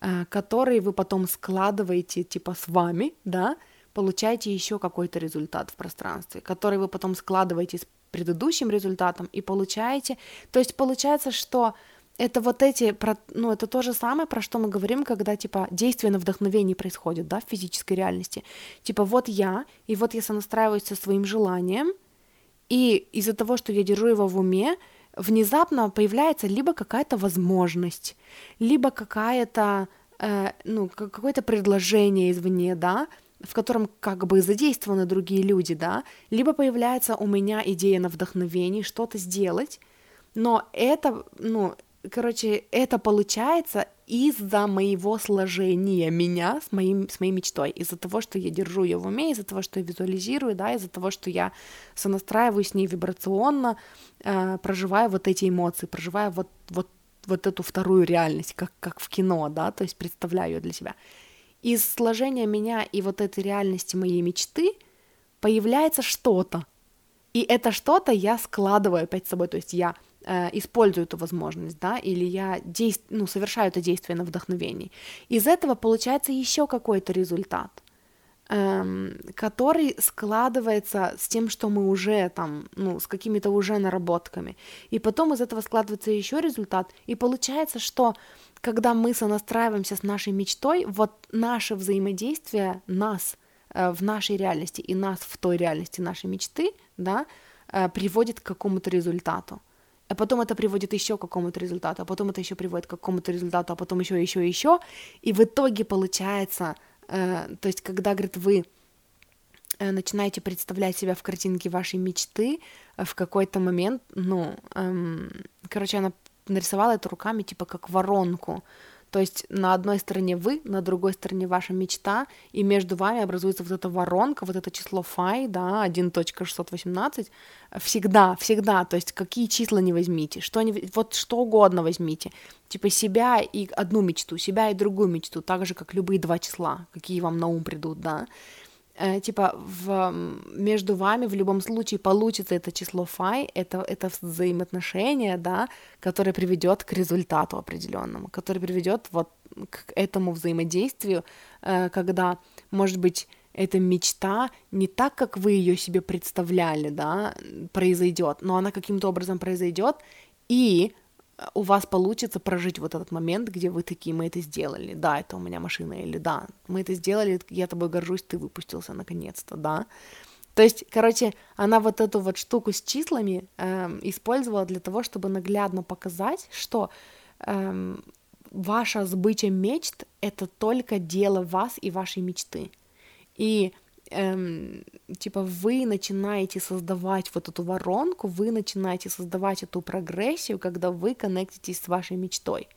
э, который вы потом складываете типа с вами, да, получаете еще какой-то результат в пространстве, который вы потом складываете с предыдущим результатом и получаете. То есть получается, что это вот эти, ну, это то же самое, про что мы говорим, когда, типа, действие на вдохновении происходит, да, в физической реальности. Типа, вот я, и вот я сонастраиваюсь со своим желанием, и из-за того, что я держу его в уме, внезапно появляется либо какая-то возможность, либо какая-то, э, ну, какое-то предложение извне, да, в котором как бы задействованы другие люди, да, либо появляется у меня идея на вдохновении что-то сделать, но это, ну, короче, это получается из-за моего сложения меня с, моим, с моей мечтой, из-за того, что я держу ее в уме, из-за того, что я визуализирую, да, из-за того, что я сонастраиваю с ней вибрационно, э, проживаю вот эти эмоции, проживаю вот, вот, вот эту вторую реальность, как, как в кино, да, то есть представляю ее для себя. Из сложения меня и вот этой реальности моей мечты появляется что-то, и это что-то я складываю опять с собой, то есть я э, использую эту возможность, да, или я действ... ну, совершаю это действие на вдохновении. Из этого получается еще какой-то результат. эм, который складывается с тем, что мы уже там, ну, с какими-то уже наработками. И потом из этого складывается еще результат. И получается, что когда мы сонастраиваемся с нашей мечтой, вот наше взаимодействие нас э, в нашей реальности и нас в той реальности нашей мечты, да, э, приводит к какому-то результату. А потом это приводит еще к какому-то результату, а потом это еще приводит к какому-то результату, а потом еще, еще, еще. И в итоге получается, э, то есть, когда, говорит, вы э, начинаете представлять себя в картинке вашей мечты, э, в какой-то момент, ну, эм, короче, она нарисовала это руками, типа, как воронку, то есть на одной стороне вы, на другой стороне ваша мечта, и между вами образуется вот эта воронка, вот это число фай, да, 1.618, всегда, всегда, то есть какие числа не возьмите, что не, вот что угодно возьмите, типа себя и одну мечту, себя и другую мечту, так же, как любые два числа, какие вам на ум придут, да, типа в, между вами в любом случае получится это число фай, это, это взаимоотношение, да, которое приведет к результату определенному, которое приведет вот к этому взаимодействию, э, когда, может быть, эта мечта не так, как вы ее себе представляли, да, произойдет, но она каким-то образом произойдет, и у вас получится прожить вот этот момент, где вы такие, мы это сделали, да, это у меня машина, или да, мы это сделали, я тобой горжусь, ты выпустился наконец-то, да. То есть, короче, она вот эту вот штуку с числами эм, использовала для того, чтобы наглядно показать, что эм, ваша сбыча мечт — это только дело вас и вашей мечты. И эм, типа вы начинаете создавать вот эту воронку, вы начинаете создавать эту прогрессию, когда вы коннектитесь с вашей мечтой.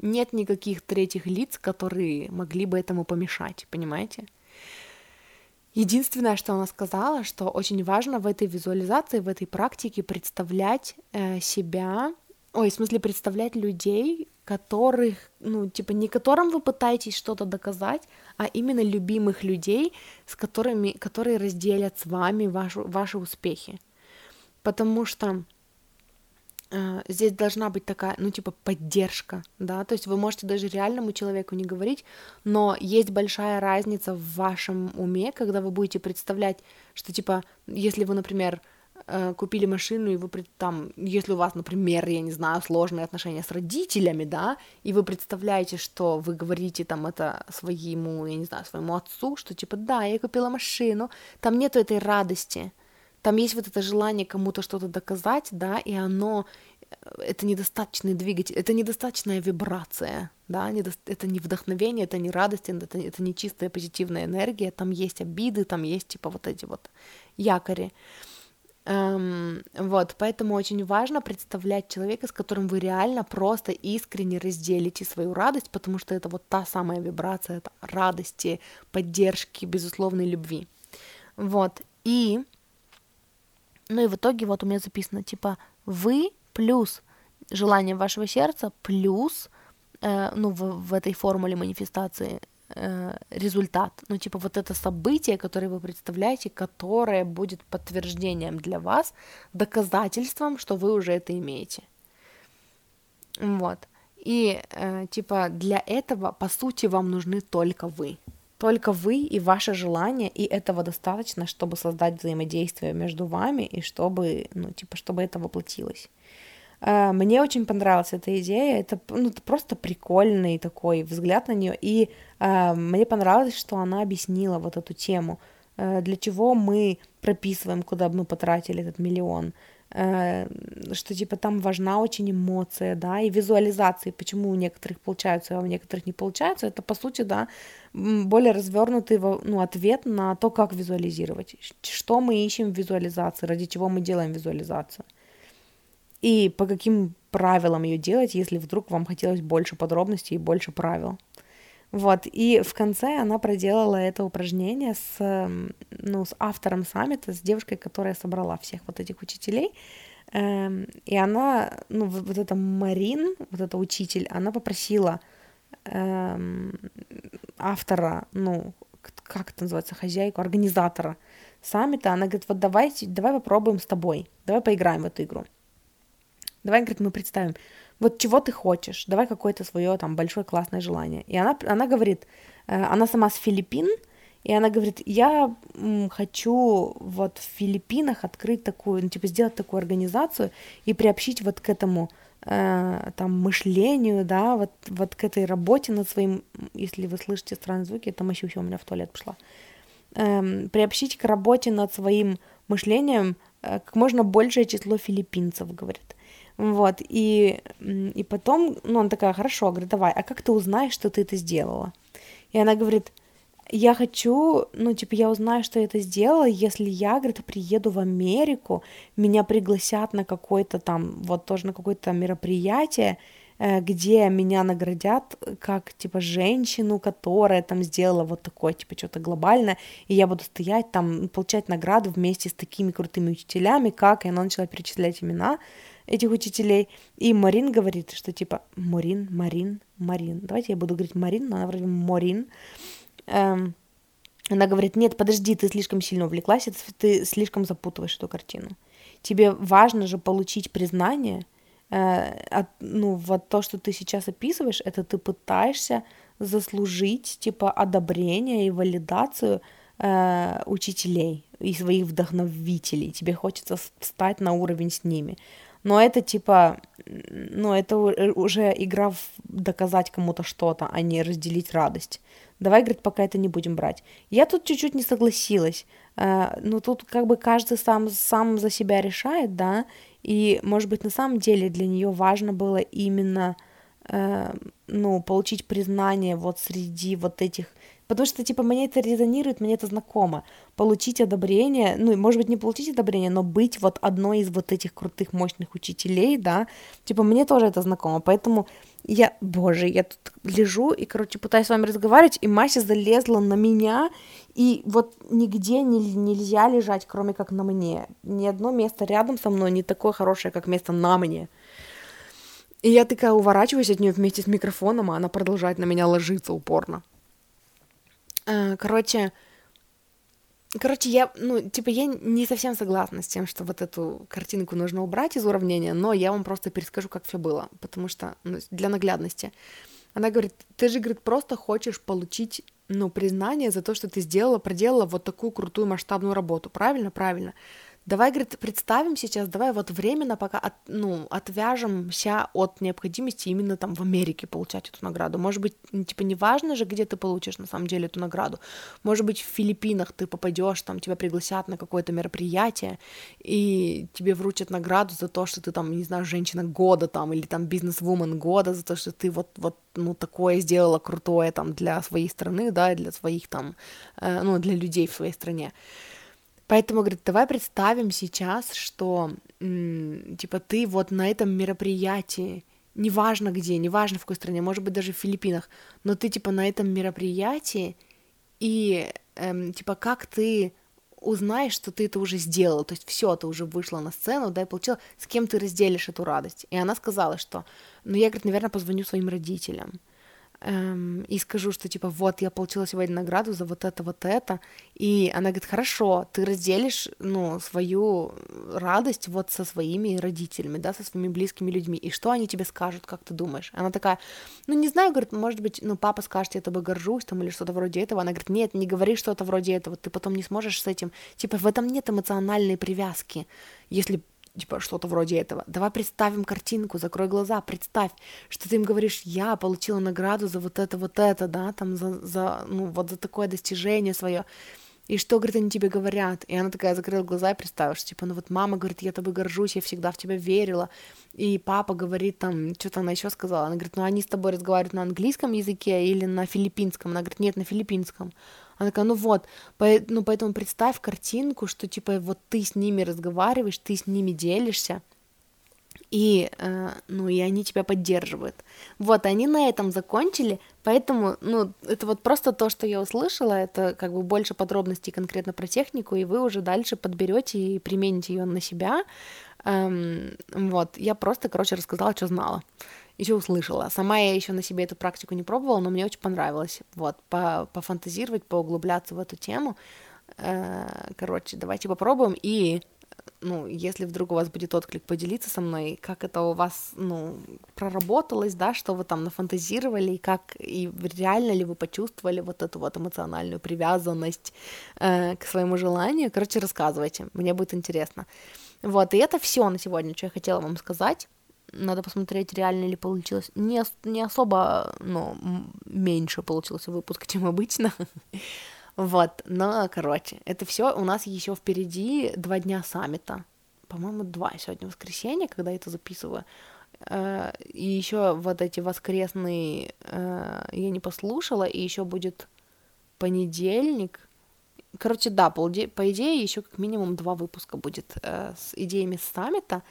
Нет никаких третьих лиц, которые могли бы этому помешать, понимаете? Единственное, что она сказала, что очень важно в этой визуализации, в этой практике представлять э, себя, ой, в смысле представлять людей, которых, ну, типа, не которым вы пытаетесь что-то доказать, а именно любимых людей, с которыми, которые разделят с вами вашу, ваши успехи. Потому что э, здесь должна быть такая, ну, типа, поддержка, да, то есть вы можете даже реальному человеку не говорить, но есть большая разница в вашем уме, когда вы будете представлять, что, типа, если вы, например, купили машину, и вы там, если у вас, например, я не знаю, сложные отношения с родителями, да, и вы представляете, что вы говорите там это своему, я не знаю, своему отцу, что типа, да, я купила машину, там нету этой радости, там есть вот это желание кому-то что-то доказать, да, и оно, э, это недостаточный двигатель, это недостаточная вибрация, да, это не вдохновение, это не радость, это, это не чистая позитивная энергия, там есть обиды, там есть типа вот эти вот якори. Эм, вот, поэтому очень важно представлять человека, с которым вы реально просто искренне разделите свою радость, потому что это вот та самая вибрация это радости, поддержки, безусловной любви. Вот, и, ну и в итоге вот у меня записано, типа, вы плюс желание вашего сердца плюс, э, ну, в, в этой формуле манифестации результат, ну типа вот это событие, которое вы представляете, которое будет подтверждением для вас, доказательством, что вы уже это имеете. Вот. И э, типа для этого, по сути, вам нужны только вы. Только вы и ваше желание, и этого достаточно, чтобы создать взаимодействие между вами, и чтобы, ну, типа, чтобы это воплотилось. А, мне очень понравилась эта идея. Это, ну, это просто прикольный такой взгляд на нее. И э, мне понравилось, что она объяснила вот эту тему, э, для чего мы прописываем, куда бы мы потратили этот миллион. Э, что типа там важна очень эмоция, да, и визуализации, почему у некоторых получаются, а у некоторых не получается, это по сути, да, более развернутый ну, ответ на то, как визуализировать, что мы ищем в визуализации, ради чего мы делаем визуализацию и по каким правилам ее делать, если вдруг вам хотелось больше подробностей и больше правил. Вот, и в конце она проделала это упражнение с, ну, с автором саммита, с девушкой, которая собрала всех вот этих учителей, эм, и она, ну, вот, вот эта Марин, вот эта учитель, она попросила эм, автора, ну, как это называется, хозяйку, организатора саммита, она говорит, вот давайте, давай попробуем с тобой, давай поиграем в эту игру. Давай, говорит, мы представим, вот чего ты хочешь, давай какое-то свое там большое классное желание. И она, она говорит, э, она сама с Филиппин, И она говорит, я хочу вот в Филиппинах открыть такую, ну, типа сделать такую организацию и приобщить вот к этому э, там мышлению, да, вот, вот к этой работе над своим, если вы слышите странные звуки, это еще у меня в туалет пошла, эм, приобщить к работе над своим мышлением э, как можно большее число филиппинцев, говорит. Вот, и, и потом, ну, он такая, хорошо, говорит, давай, а как ты узнаешь, что ты это сделала? И она говорит, я хочу, ну, типа, я узнаю, что я это сделала, если я, говорит, приеду в Америку, меня пригласят на какое-то там, вот тоже на какое-то мероприятие, э, где меня наградят как, типа, женщину, которая там сделала вот такое, типа, что-то глобальное, и я буду стоять там, получать награду вместе с такими крутыми учителями, как, и она начала перечислять имена этих учителей, и Марин говорит, что, типа, Марин, Марин, Марин, давайте я буду говорить Марин, но она вроде Марин, эм, она говорит, нет, подожди, ты слишком сильно увлеклась, ты слишком запутываешь эту картину. Тебе важно же получить признание, э, от, ну, вот то, что ты сейчас описываешь, это ты пытаешься заслужить, типа, одобрение и валидацию э, учителей и своих вдохновителей. Тебе хочется встать на уровень с ними. Но это, типа, ну, это уже игра в доказать кому-то что-то, а не разделить радость. Давай, говорит, пока это не будем брать. Я тут чуть-чуть не согласилась. Э, но тут как бы каждый сам, сам за себя решает, да, и, может быть, на самом деле для нее важно было именно, э, ну, получить признание вот среди вот этих Потому что, типа, мне это резонирует, мне это знакомо. Получить одобрение, ну, может быть, не получить одобрение, но быть вот одной из вот этих крутых, мощных учителей, да, типа, мне тоже это знакомо. Поэтому я, боже, я тут лежу и, короче, пытаюсь с вами разговаривать, и Мася залезла на меня, и вот нигде не, нельзя лежать, кроме как на мне. Ни одно место рядом со мной не такое хорошее, как место на мне. И я такая уворачиваюсь от нее вместе с микрофоном, а она продолжает на меня ложиться упорно. Э, короче, короче, я, ну, типа, я не совсем согласна с тем, что вот эту картинку нужно убрать из уравнения, но я вам просто перескажу, как все было, потому что, ну, для наглядности. Она говорит, ты же, говорит, просто хочешь получить, ну, признание за то, что ты сделала, проделала вот такую крутую масштабную работу, правильно? Правильно. Давай, говорит, представим сейчас, давай вот временно пока от, ну, отвяжемся от необходимости именно там в Америке получать эту награду. Может быть, типа, не важно же, где ты получишь на самом деле эту награду. Может быть, в Филиппинах ты попадешь, там тебя пригласят на какое-то мероприятие, и тебе вручат награду за то, что ты там, не знаю, женщина года там, или там бизнес-вумен года, за то, что ты вот, вот, ну, такое сделала крутое там для своей страны, да, для своих там, э, ну, для людей в своей стране. Поэтому, говорит, давай представим сейчас, что, типа, ты вот на этом мероприятии, неважно где, неважно в какой стране, может быть, даже в Филиппинах, но ты, типа, на этом мероприятии, и, эм, типа, как ты узнаешь, что ты это уже сделал, то есть все, ты уже вышла на сцену, да, и получила, с кем ты разделишь эту радость. И она сказала, что, ну, я, говорит, наверное, позвоню своим родителям эм, и скажу, что типа вот я получила сегодня награду за вот это, вот это, и она говорит, хорошо, ты разделишь, ну, свою радость вот со своими родителями, да, со своими близкими людьми, и что они тебе скажут, как ты думаешь? Она такая, ну, не знаю, говорит, может быть, ну, папа скажет, я тобой горжусь, там, или что-то вроде этого, она говорит, нет, не говори что-то вроде этого, ты потом не сможешь с этим, типа, в этом нет эмоциональной привязки, если типа что-то вроде этого. Давай представим картинку, закрой глаза, представь, что ты им говоришь, я получила награду за вот это, вот это, да, там за, за ну, вот за такое достижение свое. И что, говорит, они тебе говорят? И она такая закрыла глаза и представила, что, типа, ну вот мама говорит, я тобой горжусь, я всегда в тебя верила. И папа говорит там, что-то она еще сказала. Она говорит, ну они с тобой разговаривают на английском языке или на филиппинском? Она говорит, нет, на филиппинском. Она такая, ну вот, по, ну поэтому представь картинку, что типа вот ты с ними разговариваешь, ты с ними делишься, и, э, ну, и они тебя поддерживают. Вот, они на этом закончили, поэтому, ну, это вот просто то, что я услышала, это как бы больше подробностей конкретно про технику, и вы уже дальше подберете и примените ее на себя. Эм, вот, я просто, короче, рассказала, что знала еще услышала. Сама я еще на себе эту практику не пробовала, но мне очень понравилось. Вот, по пофантазировать, поуглубляться в эту тему. Э, короче, давайте попробуем. И ну, если вдруг у вас будет отклик, поделиться со мной, как это у вас, ну, проработалось, да, что вы там нафантазировали, и как, и реально ли вы почувствовали вот эту вот эмоциональную привязанность э, к своему желанию. Короче, рассказывайте, мне будет интересно. Вот, и это все на сегодня, что я хотела вам сказать. Надо посмотреть, реально ли получилось. Не, не особо, но меньше получился выпуск, чем обычно. Вот, но, короче, это все у нас еще впереди два дня саммита. По-моему, два сегодня воскресенье, когда я это записываю. Э, и еще вот эти воскресные э, я не послушала, и еще будет понедельник. Короче, да, по идее, еще как минимум два выпуска будет э, с идеями саммита.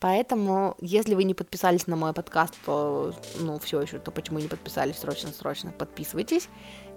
Поэтому, если вы не подписались на мой подкаст, то, ну, все еще, то почему не подписались, срочно-срочно подписывайтесь.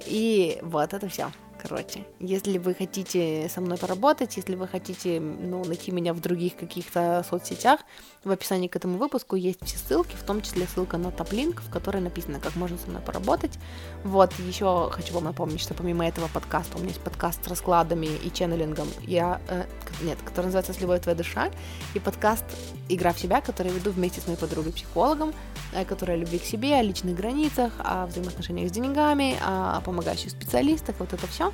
И вот это все короче. Если вы хотите со мной поработать, если вы хотите, ну, найти меня в других каких-то соцсетях, в описании к этому выпуску есть все ссылки, в том числе ссылка на топ-линк, в которой написано, как можно со мной поработать. Вот, еще хочу вам напомнить, что помимо этого подкаста у меня есть подкаст с раскладами и ченнелингом, я, э, нет, который называется «Сливает твоя душа», и подкаст «Игра в себя», который я веду вместе с моей подругой-психологом, э, которая о любви к себе, о личных границах, о взаимоотношениях с деньгами, о помогающих специалистах, вот это все.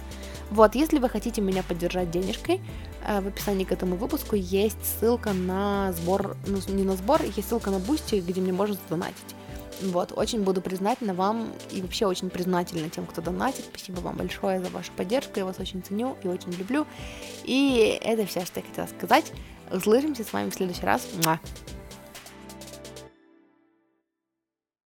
Вот, если вы хотите меня поддержать денежкой, э, в описании к этому выпуску есть ссылка на сбор, ну не на сбор, есть ссылка на Boosty, где мне можно задонатить. Вот, очень буду признательна вам и вообще очень признательна тем, кто донатит. Спасибо вам большое за вашу поддержку, я вас очень ценю и очень люблю. И это все, что я хотела сказать. Услышимся с вами в следующий раз. Муа.